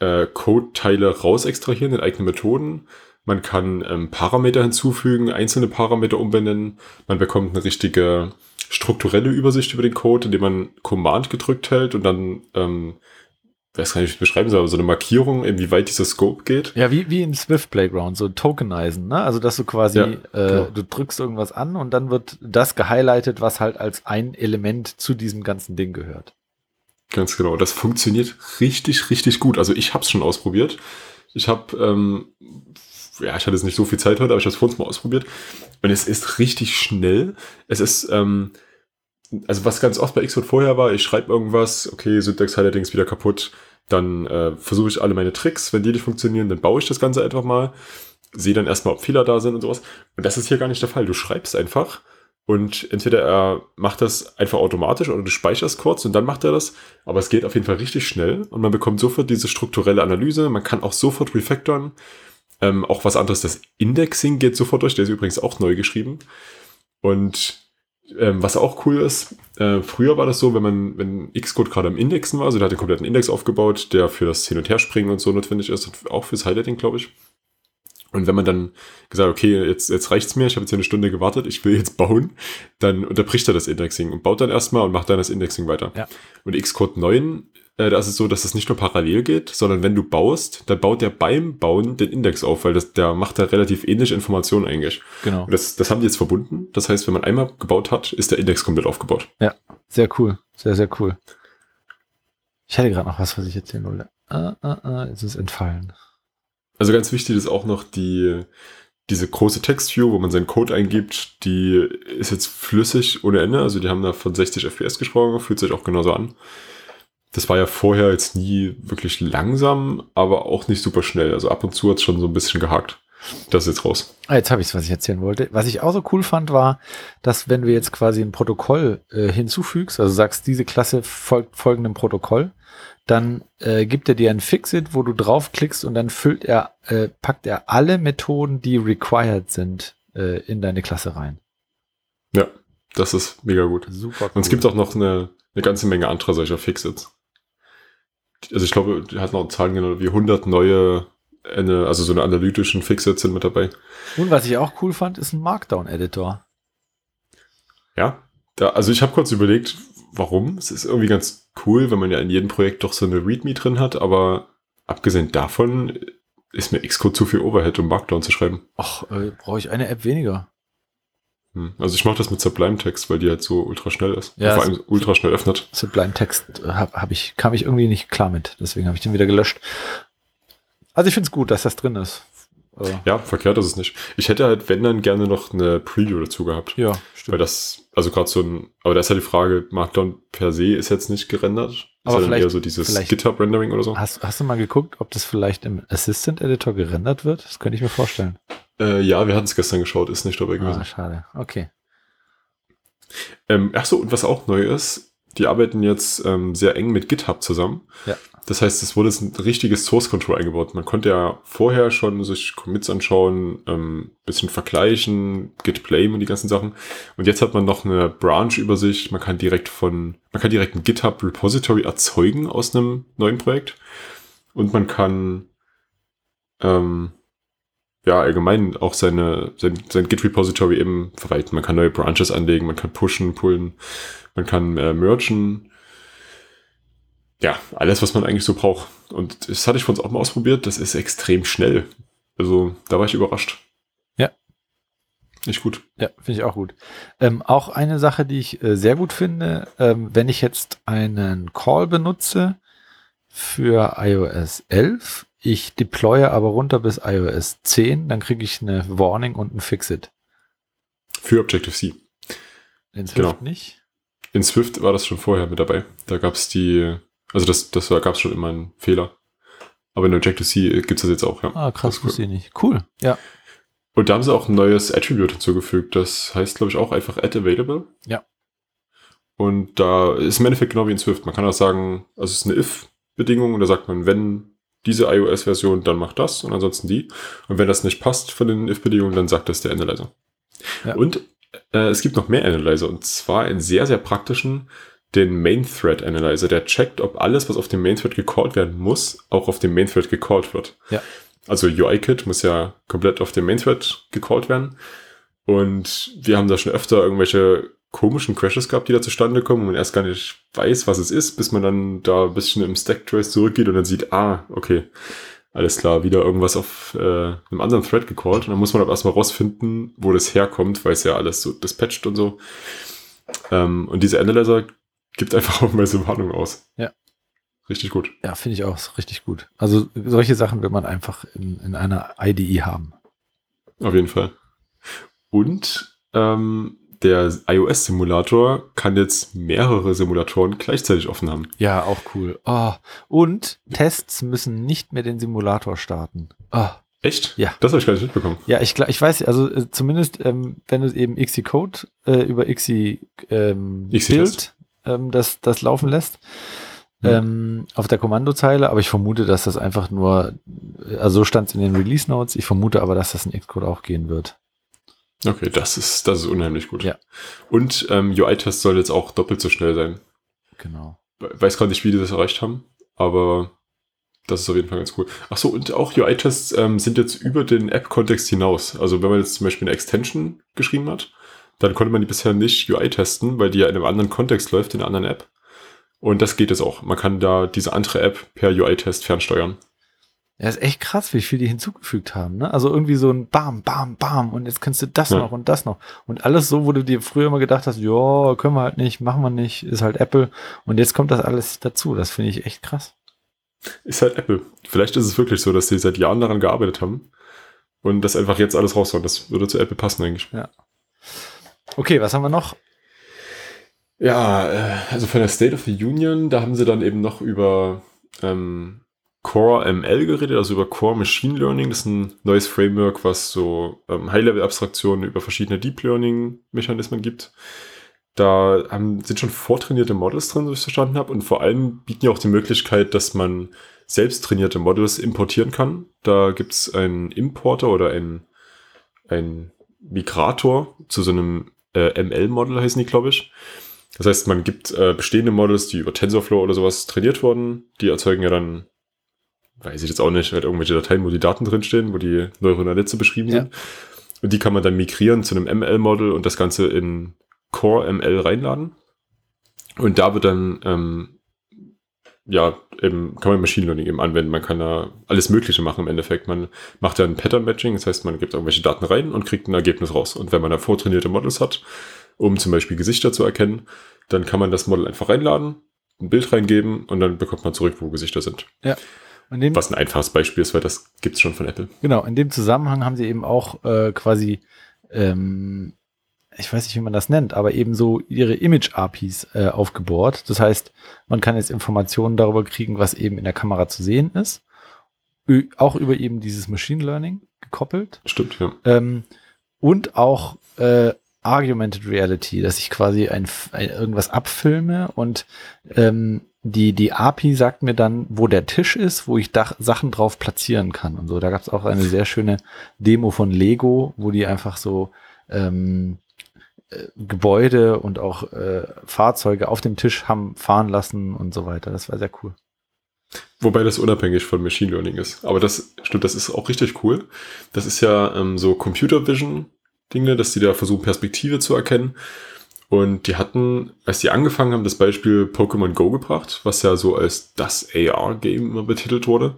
äh, Code-Teile raus extrahieren in eigenen Methoden, man kann ähm, Parameter hinzufügen, einzelne Parameter umbenennen, man bekommt eine richtige strukturelle Übersicht über den Code, indem man Command gedrückt hält und dann ähm, weiß gar nicht, wie ich beschreiben soll, aber so eine Markierung, inwieweit dieser Scope geht.
Ja, wie, wie in Swift Playground, so tokenizen, ne? Also, dass du quasi, ja, äh, genau. du drückst irgendwas an und dann wird das gehighlightet, was halt als ein Element zu diesem ganzen Ding gehört.
Ganz genau. Das funktioniert richtig, richtig gut. Also, ich habe es schon ausprobiert. Ich habe, ähm, ja, ich hatte jetzt nicht so viel Zeit heute, aber ich habe es vor uns mal ausprobiert. Und es ist richtig schnell. Es ist, ähm, also was ganz oft bei Xcode vorher war, ich schreibe irgendwas, okay, Syntax Highlighting ist wieder kaputt, Dann äh, versuche ich alle meine Tricks, wenn die nicht funktionieren, dann baue ich das Ganze einfach mal, sehe dann erstmal, ob Fehler da sind und sowas. Und das ist hier gar nicht der Fall. Du schreibst einfach und entweder er macht das einfach automatisch oder du speicherst kurz und dann macht er das. Aber es geht auf jeden Fall richtig schnell und man bekommt sofort diese strukturelle Analyse. Man kann auch sofort refactoren. Ähm, auch was anderes, das Indexing geht sofort durch. Der ist übrigens auch neu geschrieben. Und ähm, was auch cool ist, äh, früher war das so, wenn man, wenn Xcode gerade am Indexen war, also der hat den kompletten Index aufgebaut, der für das Hin- und Herspringen und so notwendig ist und auch fürs Highlighting, glaube ich. Und wenn man dann gesagt, okay, jetzt, jetzt reicht's mir, ich habe jetzt hier eine Stunde gewartet, ich will jetzt bauen, dann unterbricht er das Indexing und baut dann erstmal und macht dann das Indexing weiter. Ja. Und Xcode 9, äh, da ist es so, dass das nicht nur parallel geht, sondern wenn du baust, dann baut der beim Bauen den Index auf, weil das, der macht da relativ ähnliche Informationen eigentlich. Genau. Und das, das haben die jetzt verbunden. Das heißt, wenn man einmal gebaut hat, ist der Index komplett aufgebaut.
Ja, sehr cool. Sehr, sehr cool. Ich hatte gerade noch was, was ich erzählen wollte. Ah, ah, ah, jetzt ist entfallen.
Also ganz wichtig ist auch noch die, diese große Textview, wo man seinen Code eingibt, die ist jetzt flüssig ohne Ende. Also die haben da von 60 FPS gesprochen, fühlt sich auch genauso an. Das war ja vorher jetzt nie wirklich langsam, aber auch nicht super schnell. Also ab und zu hat es schon so ein bisschen gehakt. Das ist jetzt raus.
Ah, jetzt habe ich es, was ich erzählen wollte. Was ich auch so cool fand, war, dass wenn du jetzt quasi ein Protokoll äh, hinzufügst, also sagst, diese Klasse folgt folgendem Protokoll, dann äh, gibt er dir ein Fixit, wo du draufklickst und dann füllt er, äh, packt er alle Methoden, die required sind, äh, in deine Klasse rein.
Ja, das ist mega gut. Super cool. Und es gibt auch noch eine, eine ganze Menge anderer solcher Fixits. Also ich glaube, er hat noch Zahlen genannt, wie 100 neue, eine, also so eine analytischen Fixits sind mit dabei.
Und was ich auch cool fand, ist ein Markdown-Editor.
Ja, da, also ich habe kurz überlegt, warum. Es ist irgendwie ganz cool, wenn man ja in jedem Projekt doch so eine README drin hat, aber abgesehen davon ist mir Xcode zu viel Overhead, um Markdown zu schreiben.
Ach, äh, brauche ich eine App weniger.
Hm. Also ich mache das mit Sublime Text, weil die halt so ultra schnell ist. Ja, vor allem ultra schnell öffnet.
Sublime Text äh, hab, hab ich, kam ich irgendwie nicht klar mit. Deswegen habe ich den wieder gelöscht. Also ich finde es gut, dass das drin ist.
Ja, verkehrt ist es nicht. Ich hätte halt, wenn dann gerne noch eine Preview dazu gehabt.
Ja,
stimmt. Weil das, also gerade so ein, aber da ist ja die Frage, Markdown per se ist jetzt nicht gerendert. Ist
aber vielleicht,
eher so dieses GitHub-Rendering oder so.
Hast, hast du mal geguckt, ob das vielleicht im Assistant-Editor gerendert wird? Das könnte ich mir vorstellen.
Äh, ja, wir hatten es gestern geschaut, ist nicht dabei gewesen.
Ah, schade. Okay.
Ähm, ach so, und was auch neu ist, die arbeiten jetzt ähm, sehr eng mit GitHub zusammen.
Ja.
Das heißt, es wurde ein richtiges Source Control eingebaut. Man konnte ja vorher schon sich Commits anschauen, ähm, bisschen vergleichen, Git Blame und die ganzen Sachen. Und jetzt hat man noch eine Branch-Übersicht. Man kann direkt von, man kann direkt ein GitHub Repository erzeugen aus einem neuen Projekt. Und man kann, ähm, ja, allgemein auch seine, sein, sein Git Repository eben verwalten. Man kann neue Branches anlegen, man kann pushen, pullen, man kann äh, mergen ja, alles, was man eigentlich so braucht. Und das hatte ich von uns auch mal ausprobiert. Das ist extrem schnell. Also da war ich überrascht.
Ja.
Nicht gut.
Ja, finde ich auch gut. Ähm, auch eine Sache, die ich äh, sehr gut finde, ähm, wenn ich jetzt einen Call benutze für iOS 11, ich deploye aber runter bis iOS 10, dann kriege ich eine Warning und ein Fixit.
Für Objective-C.
In Swift genau. nicht?
In Swift war das schon vorher mit dabei. Da gab es die also das, das gab es schon immer einen Fehler. Aber in Objective-C gibt es das jetzt auch, ja.
Ah, krass, wusste ich nicht. Cool, ja.
Und da haben sie auch ein neues Attribute hinzugefügt. Das heißt, glaube ich, auch einfach add available.
Ja.
Und da ist im Endeffekt genau wie in Swift. Man kann auch sagen, also es ist eine if-Bedingung und da sagt man, wenn diese iOS-Version, dann macht das und ansonsten die. Und wenn das nicht passt von den if-Bedingungen, dann sagt das der Analyzer. Ja. Und äh, es gibt noch mehr Analyzer und zwar in sehr, sehr praktischen den Main Thread Analyzer. Der checkt, ob alles, was auf dem Main Thread gecallt werden muss, auch auf dem Main Thread gecallt wird.
Ja.
Also UI-Kit muss ja komplett auf dem Main Thread gecallt werden. Und wir haben da schon öfter irgendwelche komischen Crashes gehabt, die da zustande kommen und man erst gar nicht weiß, was es ist, bis man dann da ein bisschen im Stack-Trace zurückgeht und dann sieht, ah, okay, alles klar, wieder irgendwas auf äh, einem anderen Thread gecallt. Und dann muss man aber erstmal rausfinden, wo das herkommt, weil es ja alles so dispatcht und so. Ähm, und diese Analyzer gibt einfach auch mal so Warnung aus.
Ja.
Richtig gut.
Ja, finde ich auch richtig gut. Also solche Sachen will man einfach in, in einer IDE haben.
Auf jeden Fall. Und ähm, der iOS-Simulator kann jetzt mehrere Simulatoren gleichzeitig offen haben.
Ja, auch cool. Oh. Und Tests müssen nicht mehr den Simulator starten. Oh.
Echt?
Ja.
Das habe ich gar nicht mitbekommen.
Ja, ich, ich weiß, also äh, zumindest, ähm, wenn du eben Xcode äh, über Xi ähm, Build ähm, das, das laufen lässt, ähm, auf der Kommandozeile, aber ich vermute, dass das einfach nur, also so stand es in den Release Notes, ich vermute aber, dass das in Xcode auch gehen wird.
Okay, das ist, das ist unheimlich gut.
Ja.
Und ähm, UI-Test soll jetzt auch doppelt so schnell sein.
Genau.
Weiß gerade nicht, wie die das erreicht haben, aber das ist auf jeden Fall ganz cool. Ach so, und auch UI-Tests ähm, sind jetzt über den App-Kontext hinaus. Also wenn man jetzt zum Beispiel eine Extension geschrieben hat, dann konnte man die bisher nicht UI testen, weil die ja in einem anderen Kontext läuft, in einer anderen App. Und das geht jetzt auch. Man kann da diese andere App per UI-Test fernsteuern.
Ja, ist echt krass, wie viel die hinzugefügt haben. Ne? Also irgendwie so ein Bam, Bam, Bam und jetzt kannst du das ja. noch und das noch. Und alles so, wo du dir früher immer gedacht hast, ja, können wir halt nicht, machen wir nicht, ist halt Apple. Und jetzt kommt das alles dazu. Das finde ich echt krass.
Ist halt Apple. Vielleicht ist es wirklich so, dass sie seit Jahren daran gearbeitet haben und das einfach jetzt alles raushauen. Das würde zu Apple passen, eigentlich.
Ja. Okay, was haben wir noch?
Ja, äh, also von der State of the Union, da haben sie dann eben noch über ähm, Core ML geredet, also über Core Machine Learning. Das ist ein neues Framework, was so ähm, High-Level-Abstraktionen über verschiedene Deep Learning-Mechanismen gibt. Da haben, sind schon vortrainierte Models drin, so ich es verstanden habe. Und vor allem bieten ja auch die Möglichkeit, dass man selbst trainierte Models importieren kann. Da gibt es einen Importer oder einen, einen Migrator zu so einem äh, ML-Model, heißen die, glaube ich. Das heißt, man gibt äh, bestehende Models, die über TensorFlow oder sowas trainiert wurden, die erzeugen ja dann weiß ich jetzt auch nicht, halt irgendwelche Dateien, wo die Daten drinstehen, wo die neuronalen Netze beschrieben ja. sind. Und die kann man dann migrieren zu einem ML-Model und das Ganze in Core ML reinladen. Und da wird dann, ähm, ja, eben, kann man Machine Learning eben anwenden. Man kann da alles Mögliche machen im Endeffekt. Man macht ja ein Pattern Matching, das heißt, man gibt irgendwelche Daten rein und kriegt ein Ergebnis raus. Und wenn man da vortrainierte Models hat, um zum Beispiel Gesichter zu erkennen, dann kann man das Model einfach reinladen, ein Bild reingeben und dann bekommt man zurück, wo Gesichter sind.
Ja.
Was ein einfaches Beispiel ist, weil das gibt es schon von Apple.
Genau, in dem Zusammenhang haben sie eben auch äh, quasi, ähm, ich weiß nicht, wie man das nennt, aber eben so ihre Image-APIs äh, aufgebohrt. Das heißt, man kann jetzt Informationen darüber kriegen, was eben in der Kamera zu sehen ist. Ü auch über eben dieses Machine Learning gekoppelt.
Stimmt, ja.
Ähm, und auch äh, Argumented Reality, dass ich quasi ein, ein irgendwas abfilme und ähm, die, die API sagt mir dann, wo der Tisch ist, wo ich Dach, Sachen drauf platzieren kann und so. Da gab es auch eine sehr schöne Demo von Lego, wo die einfach so ähm, äh, Gebäude und auch äh, Fahrzeuge auf dem Tisch haben fahren lassen und so weiter. Das war sehr cool.
Wobei das unabhängig von Machine Learning ist. Aber das stimmt, das ist auch richtig cool. Das ist ja ähm, so Computer Vision Dinge, dass die da versuchen, Perspektive zu erkennen. Und die hatten, als die angefangen haben, das Beispiel Pokémon Go gebracht, was ja so als das AR-Game immer betitelt wurde.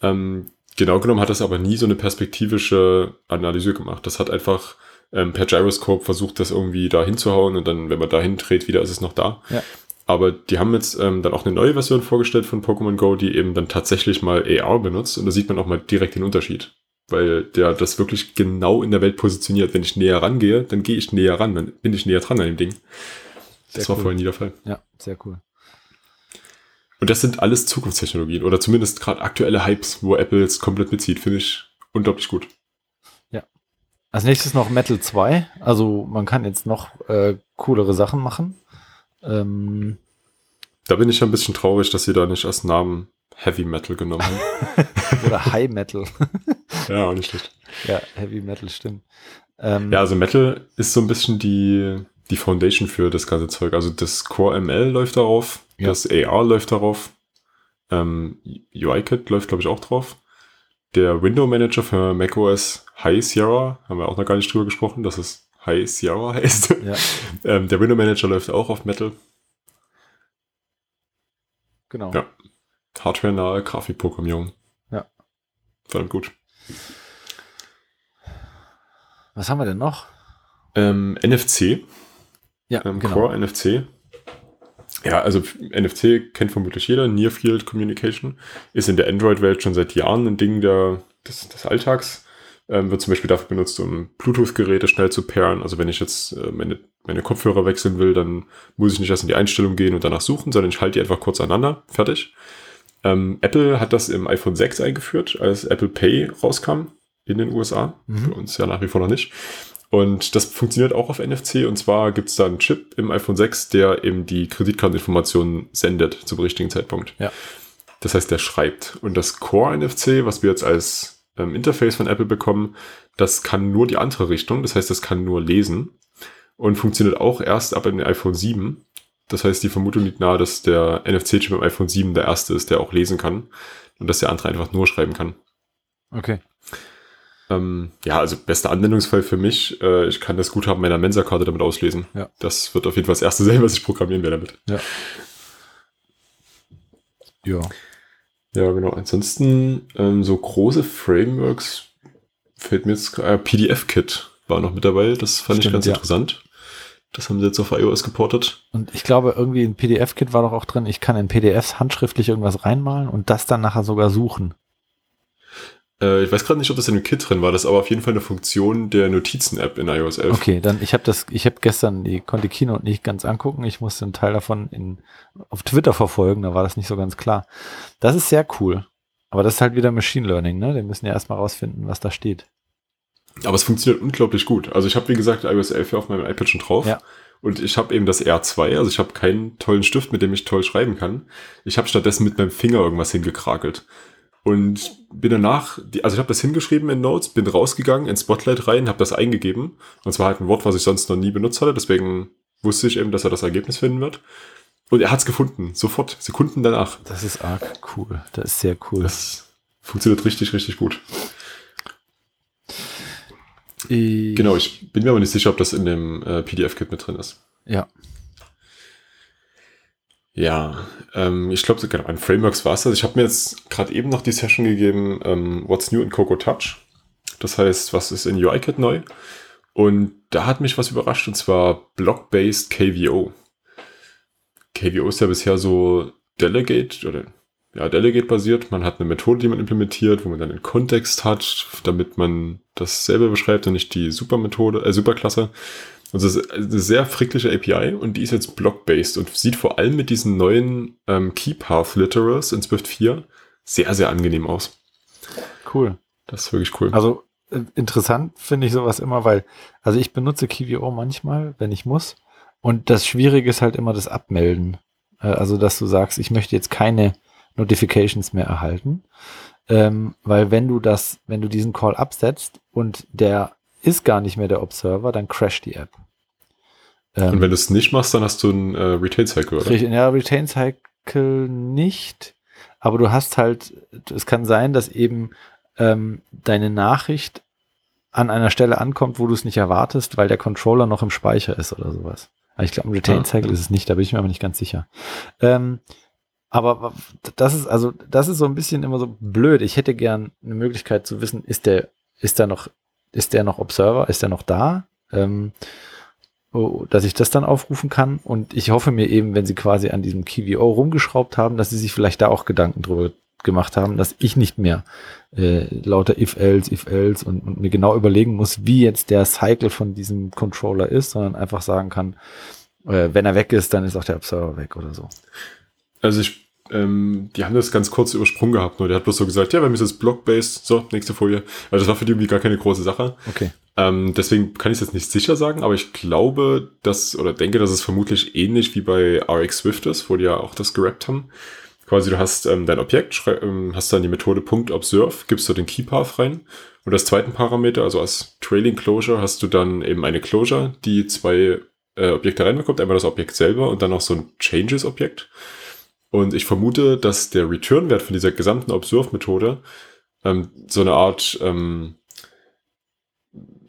Ähm, genau genommen hat das aber nie so eine perspektivische Analyse gemacht. Das hat einfach ähm, per Gyroscope versucht, das irgendwie da hinzuhauen und dann, wenn man da hindreht, wieder ist es noch da.
Ja.
Aber die haben jetzt ähm, dann auch eine neue Version vorgestellt von Pokémon Go, die eben dann tatsächlich mal AR benutzt und da sieht man auch mal direkt den Unterschied weil der das wirklich genau in der Welt positioniert. Wenn ich näher rangehe, dann gehe ich näher ran, dann bin ich näher dran an dem Ding. Das war cool. vorher nie der Fall.
Ja, sehr cool.
Und das sind alles Zukunftstechnologien oder zumindest gerade aktuelle Hypes, wo Apple jetzt komplett mitzieht, finde ich unglaublich gut.
Ja. Als nächstes noch Metal 2. Also man kann jetzt noch äh, coolere Sachen machen. Ähm,
da bin ich ein bisschen traurig, dass sie da nicht als Namen Heavy Metal genommen.
Oder High Metal.
ja, auch nicht schlecht.
Ja, Heavy Metal, stimmt.
Ähm, ja, also Metal ist so ein bisschen die, die Foundation für das ganze Zeug. Also das Core ML läuft darauf, ja. das AR läuft darauf, ähm, UIKit läuft, glaube ich, auch drauf. Der Window Manager für macOS High Sierra, haben wir auch noch gar nicht drüber gesprochen, dass es High Sierra heißt. Ja. ähm, der Window Manager läuft auch auf Metal.
Genau.
Ja. Hardware-nahe Grafikprogrammierung.
Ja.
Verdammt gut.
Was haben wir denn noch?
Ähm, NFC.
Ja,
ähm, genau. Core NFC. Ja, also NFC kennt vermutlich jeder. Near Field Communication ist in der Android-Welt schon seit Jahren ein Ding der, des, des Alltags. Ähm, wird zum Beispiel dafür benutzt, um Bluetooth-Geräte schnell zu pairen. Also wenn ich jetzt äh, meine meine Kopfhörer wechseln will, dann muss ich nicht erst in die Einstellung gehen und danach suchen, sondern ich halte die einfach kurz aneinander. Fertig. Ähm, Apple hat das im iPhone 6 eingeführt, als Apple Pay rauskam in den USA. Mhm. Für uns ja nach wie vor noch nicht. Und das funktioniert auch auf NFC. Und zwar gibt es da einen Chip im iPhone 6, der eben die Kreditkarteninformationen sendet zum richtigen Zeitpunkt.
Ja.
Das heißt, der schreibt. Und das Core NFC, was wir jetzt als ähm, Interface von Apple bekommen, das kann nur die andere Richtung. Das heißt, das kann nur lesen. Und funktioniert auch erst ab dem iPhone 7. Das heißt, die Vermutung liegt nahe, dass der NFC-Chip im iPhone 7 der erste ist, der auch lesen kann. Und dass der andere einfach nur schreiben kann.
Okay.
Ähm, ja, also bester Anwendungsfall für mich. Äh, ich kann das Guthaben meiner Mensa-Karte damit auslesen.
Ja.
Das wird auf jeden Fall das erste sein, was ich programmieren werde damit.
Ja.
Ja. Ja, genau. Ansonsten ähm, so große Frameworks fällt mir jetzt äh, PDF-Kit war noch mit dabei. Das fand Stimmt, ich ganz ja. interessant. Das haben sie jetzt auf iOS geportet.
Und ich glaube, irgendwie ein PDF-Kit war doch auch drin. Ich kann in PDFs handschriftlich irgendwas reinmalen und das dann nachher sogar suchen.
Äh, ich weiß gerade nicht, ob das in dem Kit drin war. Das ist aber auf jeden Fall eine Funktion der Notizen-App in iOS 11.
Okay, dann ich habe das, ich habe gestern die konnte Keynote nicht ganz angucken. Ich musste einen Teil davon in, auf Twitter verfolgen. Da war das nicht so ganz klar. Das ist sehr cool. Aber das ist halt wieder Machine Learning, ne? Wir müssen ja erstmal rausfinden, was da steht.
Aber es funktioniert unglaublich gut. Also ich habe, wie gesagt, iOS 11 auf meinem iPad schon drauf.
Ja.
Und ich habe eben das R2, also ich habe keinen tollen Stift, mit dem ich toll schreiben kann. Ich habe stattdessen mit meinem Finger irgendwas hingekrakelt. Und bin danach, also ich habe das hingeschrieben in Notes, bin rausgegangen, in Spotlight rein, habe das eingegeben. Und zwar halt ein Wort, was ich sonst noch nie benutzt hatte. Deswegen wusste ich eben, dass er das Ergebnis finden wird. Und er hat es gefunden, sofort, Sekunden danach.
Das ist arg cool. Das ist sehr cool. Das
funktioniert richtig, richtig gut. Ich genau, ich bin mir aber nicht sicher, ob das in dem äh, PDF-Kit mit drin ist.
Ja.
Ja, ähm, ich glaube, genau, an Frameworks war es das. Ich habe mir jetzt gerade eben noch die Session gegeben, ähm, What's New in Coco Touch. Das heißt, was ist in UIKit neu? Und da hat mich was überrascht, und zwar Block-Based KVO. KVO ist ja bisher so Delegate oder ja, Delegate-basiert. Man hat eine Methode, die man implementiert, wo man dann einen Kontext hat, damit man das selber beschreibt und nicht die Supermethode, äh, Superklasse. Also es ist eine sehr frickliche API und die ist jetzt block-based und sieht vor allem mit diesen neuen ähm, Key Path Literals in Swift 4 sehr, sehr angenehm aus.
Cool.
Das ist wirklich cool.
Also äh, interessant finde ich sowas immer, weil, also ich benutze KVO manchmal, wenn ich muss. Und das Schwierige ist halt immer das Abmelden. Äh, also, dass du sagst, ich möchte jetzt keine Notifications mehr erhalten. Ähm, weil wenn du das, wenn du diesen Call absetzt und der ist gar nicht mehr der Observer, dann crasht die App.
Ähm, und wenn du es nicht machst, dann hast du ein äh, Retain Cycle, oder?
Ja, Retain Cycle nicht, aber du hast halt, es kann sein, dass eben ähm, deine Nachricht an einer Stelle ankommt, wo du es nicht erwartest, weil der Controller noch im Speicher ist oder sowas. Ich glaube, ein Retain ah, Cycle ah, ist es nicht, da bin ich mir aber nicht ganz sicher. Ähm, aber das ist also, das ist so ein bisschen immer so blöd. Ich hätte gern eine Möglichkeit zu wissen, ist der, ist da noch, ist der noch Observer, ist der noch da? Ähm, oh, dass ich das dann aufrufen kann. Und ich hoffe mir eben, wenn sie quasi an diesem KVO rumgeschraubt haben, dass sie sich vielleicht da auch Gedanken drüber gemacht haben, dass ich nicht mehr äh, lauter if-else, if-else und, und mir genau überlegen muss, wie jetzt der Cycle von diesem Controller ist, sondern einfach sagen kann, äh, wenn er weg ist, dann ist auch der Observer weg oder so.
Also ich, ähm, die haben das ganz kurz übersprungen gehabt, nur der hat bloß so gesagt, ja, bei mir ist es Block-based, so, nächste Folie. Also das war für die irgendwie gar keine große Sache.
Okay.
Ähm, deswegen kann ich es jetzt nicht sicher sagen, aber ich glaube, dass, oder denke, dass es vermutlich ähnlich wie bei RX Swift ist, wo die ja auch das gerappt haben. Quasi, du hast ähm, dein Objekt, ähm, hast dann die Methode .observe, gibst du den Keypath rein und als zweiten Parameter, also als Trailing Closure, hast du dann eben eine Closure, die zwei äh, Objekte reinbekommt, einmal das Objekt selber und dann noch so ein Changes-Objekt. Und ich vermute, dass der Return-Wert von dieser gesamten Observe-Methode ähm, so eine Art ähm,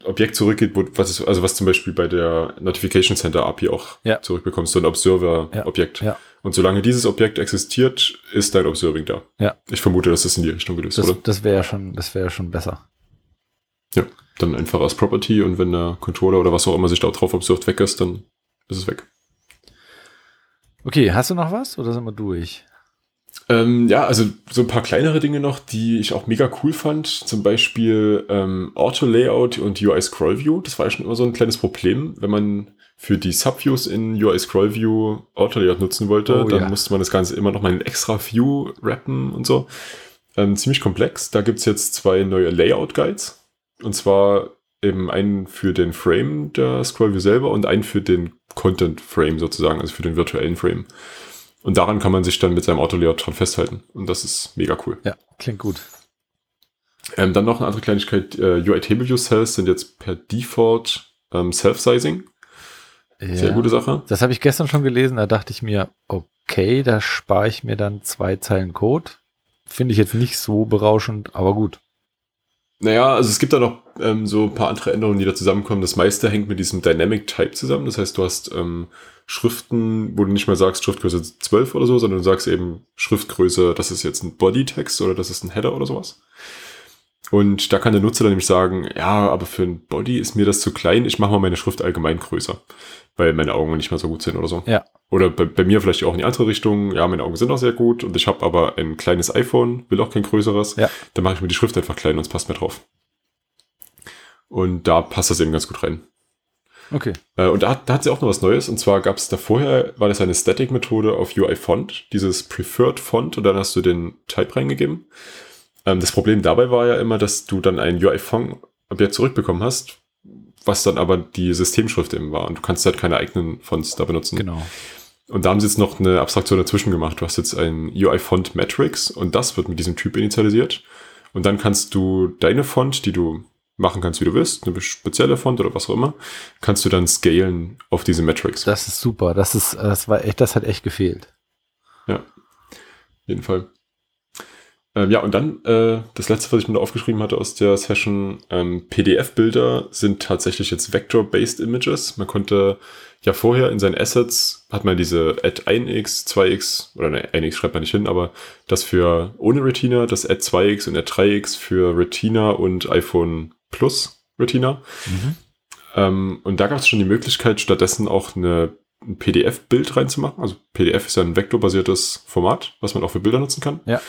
Objekt zurückgeht, wo, was ist, also was zum Beispiel bei der Notification Center API auch
ja.
zurückbekommst, so ein Observer-Objekt.
Ja, ja.
Und solange dieses Objekt existiert, ist dein Observing da.
Ja.
Ich vermute, dass das in die Richtung gelöst
das,
wurde.
Das wäre schon, das wäre schon besser.
Ja, dann einfach als Property und wenn der Controller oder was auch immer sich da drauf observed weg ist, dann ist es weg.
Okay, hast du noch was oder sind wir durch?
Ähm, ja, also so ein paar kleinere Dinge noch, die ich auch mega cool fand. Zum Beispiel ähm, Auto-Layout und UI-Scroll-View. Das war ja schon immer so ein kleines Problem, wenn man für die Subviews in UI Scroll View Autolayout nutzen wollte, oh, dann ja. musste man das Ganze immer noch mal in extra View rappen und so. Ähm, ziemlich komplex. Da gibt es jetzt zwei neue Layout-Guides. Und zwar eben einen für den Frame der Scroll View selber und einen für den Content Frame sozusagen, also für den virtuellen Frame. Und daran kann man sich dann mit seinem Autolayout dran festhalten. Und das ist mega cool.
Ja, klingt gut.
Ähm, dann noch eine andere Kleinigkeit. Äh, UI Table View Cells sind jetzt per Default ähm, Self-Sizing. Ja, Sehr gute Sache.
Das habe ich gestern schon gelesen. Da dachte ich mir, okay, da spare ich mir dann zwei Zeilen Code. Finde ich jetzt nicht so berauschend, aber gut.
Naja, also es gibt da noch ähm, so ein paar andere Änderungen, die da zusammenkommen. Das meiste hängt mit diesem Dynamic Type zusammen. Das heißt, du hast ähm, Schriften, wo du nicht mehr sagst Schriftgröße 12 oder so, sondern du sagst eben Schriftgröße, das ist jetzt ein Bodytext oder das ist ein Header oder sowas. Und da kann der Nutzer dann nämlich sagen, ja, aber für ein Body ist mir das zu klein, ich mache mal meine Schrift allgemein größer, weil meine Augen nicht mehr so gut sind oder so.
Ja.
Oder bei, bei mir vielleicht auch in die andere Richtung, ja, meine Augen sind auch sehr gut und ich habe aber ein kleines iPhone, will auch kein größeres,
ja.
dann mache ich mir die Schrift einfach klein und es passt mir drauf. Und da passt das eben ganz gut rein.
Okay.
Äh, und da, da hat sie auch noch was Neues. Und zwar gab es da vorher, war das eine Static-Methode auf UI Font, dieses Preferred Font, und dann hast du den Type reingegeben. Ähm, das Problem dabei war ja immer, dass du dann ein UI-Font-Objekt zurückbekommen hast, was dann aber die Systemschrift eben war. Und du kannst halt keine eigenen Fonts da benutzen.
Genau.
Und da haben sie jetzt noch eine Abstraktion dazwischen gemacht. Du hast jetzt ein UI-Font Matrix und das wird mit diesem Typ initialisiert. Und dann kannst du deine Font, die du machen kannst, wie du willst, eine spezielle Font oder was auch immer, kannst du dann scalen auf diese Metrics.
Das ist super. Das ist, das war echt, das hat echt gefehlt.
Ja. Auf jeden Fall. Ähm, ja, und dann äh, das letzte, was ich mir da aufgeschrieben hatte aus der Session, ähm, PDF-Bilder sind tatsächlich jetzt Vector-Based Images. Man konnte ja vorher in seinen Assets, hat man diese Add 1x, 2x, oder ne, 1x schreibt man nicht hin, aber das für ohne Retina, das Add 2x und Add 3x für Retina und iPhone Plus Retina. Mhm. Ähm, und da gab es schon die Möglichkeit, stattdessen auch eine, ein PDF-Bild reinzumachen. Also PDF ist ja ein vektorbasiertes Format, was man auch für Bilder nutzen kann.
Ja.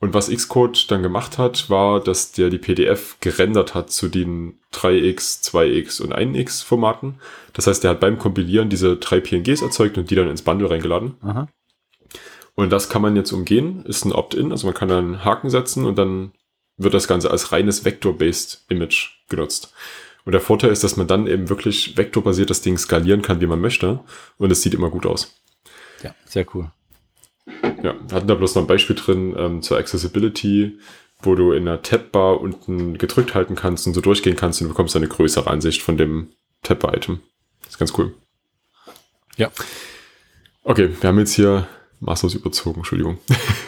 Und was Xcode dann gemacht hat, war, dass der die PDF gerendert hat zu den 3x, 2x und 1x Formaten. Das heißt, der hat beim Kompilieren diese drei PNGs erzeugt und die dann ins Bundle reingeladen.
Aha.
Und das kann man jetzt umgehen, ist ein Opt-in, also man kann dann einen Haken setzen und dann wird das Ganze als reines Vector-based Image genutzt. Und der Vorteil ist, dass man dann eben wirklich vektorbasiert das Ding skalieren kann, wie man möchte. Und es sieht immer gut aus.
Ja, sehr cool.
Ja, wir hatten da bloß noch ein Beispiel drin ähm, zur Accessibility, wo du in der Tab-Bar unten gedrückt halten kannst und so durchgehen kannst und du bekommst eine größere Ansicht von dem Tab-Bar-Item. Das ist ganz cool.
Ja.
Okay, wir haben jetzt hier maßlos überzogen, Entschuldigung.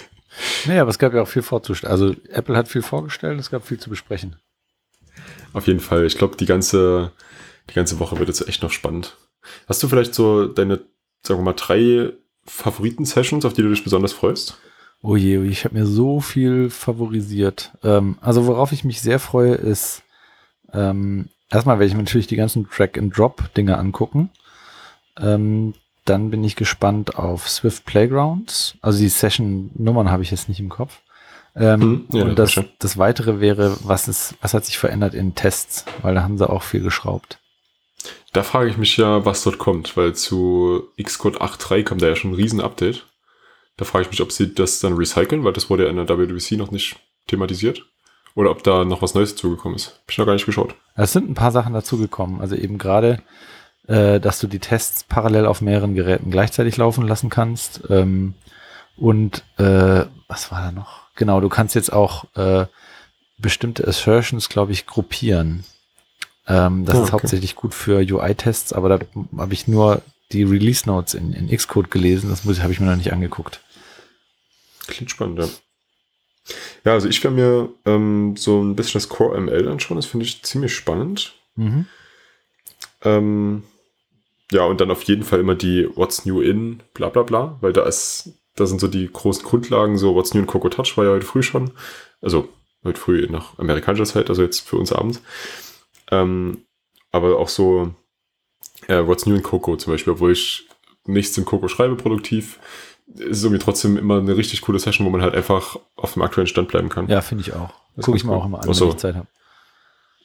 Naja, aber es gab ja auch viel vorzustellen. Also Apple hat viel vorgestellt, es gab viel zu besprechen.
Auf jeden Fall. Ich glaube, die ganze, die ganze Woche wird jetzt echt noch spannend. Hast du vielleicht so deine, sagen wir mal, drei Favoriten-Sessions, auf die du dich besonders freust?
Oh je, oh ich habe mir so viel favorisiert. Ähm, also worauf ich mich sehr freue, ist ähm, erstmal werde ich mir natürlich die ganzen Track-and-Drop-Dinge angucken. Ähm, dann bin ich gespannt auf Swift Playgrounds. Also die Session-Nummern habe ich jetzt nicht im Kopf. Ähm, hm, ja, und das, das weitere wäre, was ist, was hat sich verändert in Tests, weil da haben sie auch viel geschraubt.
Da frage ich mich ja, was dort kommt, weil zu Xcode 8.3 kommt da ja schon ein Riesen-Update. Da frage ich mich, ob sie das dann recyceln, weil das wurde ja in der WWC noch nicht thematisiert. Oder ob da noch was Neues dazugekommen ist. Hab ich noch gar nicht geschaut.
Es sind ein paar Sachen dazugekommen. Also eben gerade, äh, dass du die Tests parallel auf mehreren Geräten gleichzeitig laufen lassen kannst. Ähm, und äh, was war da noch? Genau, du kannst jetzt auch äh, bestimmte Assertions, glaube ich, gruppieren. Ähm, das oh, ist hauptsächlich gut für UI-Tests, aber da habe ich nur die Release Notes in, in Xcode gelesen. Das habe ich mir noch nicht angeguckt.
Klingt spannend, ja. Ja, also ich werde mir ähm, so ein bisschen das Core ML anschauen. Das finde ich ziemlich spannend.
Mhm.
Ähm, ja, und dann auf jeden Fall immer die What's New in, bla bla bla, weil da ist, da sind so die großen Grundlagen, so What's New in Coco Touch war ja heute früh schon. Also heute früh nach amerikanischer Zeit, also jetzt für uns abends. Ähm, aber auch so äh, What's New in Coco zum Beispiel, obwohl ich nichts in Coco schreibe produktiv, ist es irgendwie trotzdem immer eine richtig coole Session, wo man halt einfach auf dem aktuellen Stand bleiben kann.
Ja, finde ich auch. Gucke ich mir cool. auch immer an,
wenn ich Zeit habe.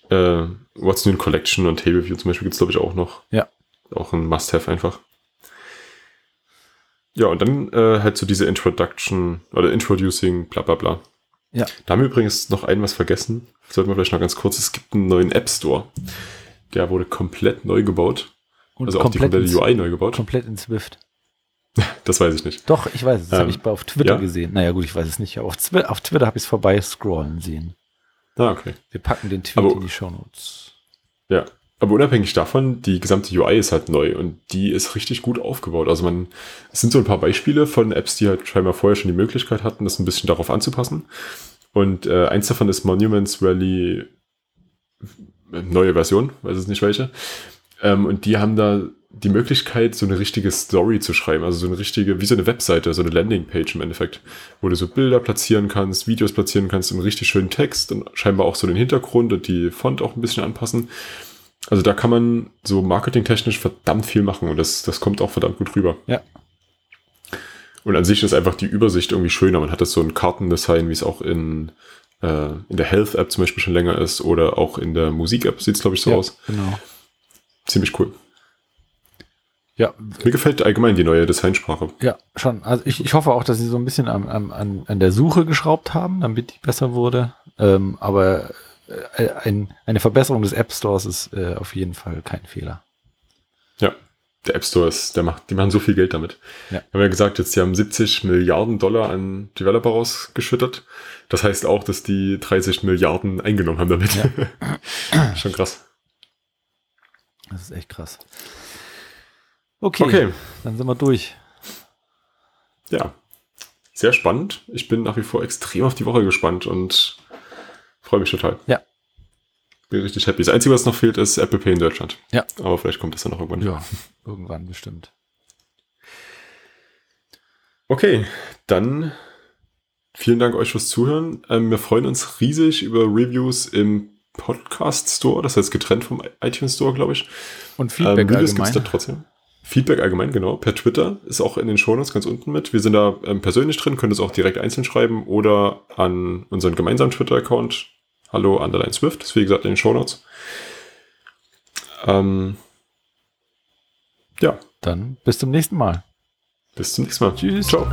Äh, What's New in Collection und Table View zum Beispiel gibt es, glaube ich, auch noch.
Ja.
auch ein Must-Have einfach. Ja, und dann äh, halt so diese Introduction oder Introducing, bla bla bla.
Ja.
Da haben wir übrigens noch ein was vergessen. Sollten wir vielleicht noch ganz kurz. Es gibt einen neuen App Store. Der wurde komplett neu gebaut.
Und
also auch die komplette UI neu gebaut.
Komplett in Swift.
das weiß ich nicht.
Doch, ich weiß es. Das ähm, habe ich auf Twitter ja? gesehen. Naja, gut, ich weiß es nicht. Auf, Twi auf Twitter habe ich es vorbei scrollen sehen.
Ah, okay.
Wir packen den Tweet aber, in die Show Notes.
Ja, aber unabhängig davon, die gesamte UI ist halt neu und die ist richtig gut aufgebaut. Also man, es sind so ein paar Beispiele von Apps, die halt scheinbar vorher schon die Möglichkeit hatten, das ein bisschen darauf anzupassen. Und äh, eins davon ist Monuments Rally neue Version, weiß es nicht welche. Ähm, und die haben da die Möglichkeit, so eine richtige Story zu schreiben, also so eine richtige, wie so eine Webseite, so eine Landingpage im Endeffekt, wo du so Bilder platzieren kannst, Videos platzieren kannst, einen richtig schönen Text und scheinbar auch so den Hintergrund und die Font auch ein bisschen anpassen. Also da kann man so marketingtechnisch verdammt viel machen und das, das kommt auch verdammt gut rüber.
Ja.
Und an sich ist einfach die Übersicht irgendwie schöner. Man hat das so ein Kartendesign, wie es auch in, äh, in der Health-App zum Beispiel schon länger ist oder auch in der Musik-App sieht es, glaube ich, so
ja,
aus.
Genau.
Ziemlich cool.
Ja.
Mir gefällt allgemein die neue Designsprache.
Ja, schon. Also ich, ich hoffe auch, dass sie so ein bisschen an, an, an der Suche geschraubt haben, damit die besser wurde. Ähm, aber äh, ein, eine Verbesserung des App Stores ist äh, auf jeden Fall kein Fehler.
Ja, der App Store ist, der macht, die machen so viel Geld damit. Ja. Wir haben ja gesagt, jetzt die haben 70 Milliarden Dollar an Developer rausgeschüttet. Das heißt auch, dass die 30 Milliarden eingenommen haben damit. Ja. Schon krass.
Das ist echt krass. Okay, okay, dann sind wir durch.
Ja, sehr spannend. Ich bin nach wie vor extrem auf die Woche gespannt und freue mich total.
Ja.
Bin richtig happy. Das Einzige, was noch fehlt, ist Apple Pay in Deutschland.
Ja.
Aber vielleicht kommt das dann noch irgendwann.
Ja, irgendwann bestimmt.
Okay, dann vielen Dank euch fürs Zuhören. Ähm, wir freuen uns riesig über Reviews im Podcast Store, das heißt getrennt vom iTunes Store, glaube ich.
Und Feedback ähm,
gibt es da trotzdem. Feedback allgemein, genau. Per Twitter ist auch in den Shownotes ganz unten mit. Wir sind da ähm, persönlich drin, könnt es auch direkt einzeln schreiben oder an unseren gemeinsamen Twitter-Account. Hallo Underline Swift, ist wie gesagt in den Shownotes. Ähm, ja.
Dann bis zum nächsten Mal.
Bis zum nächsten Mal.
Tschüss. Ciao.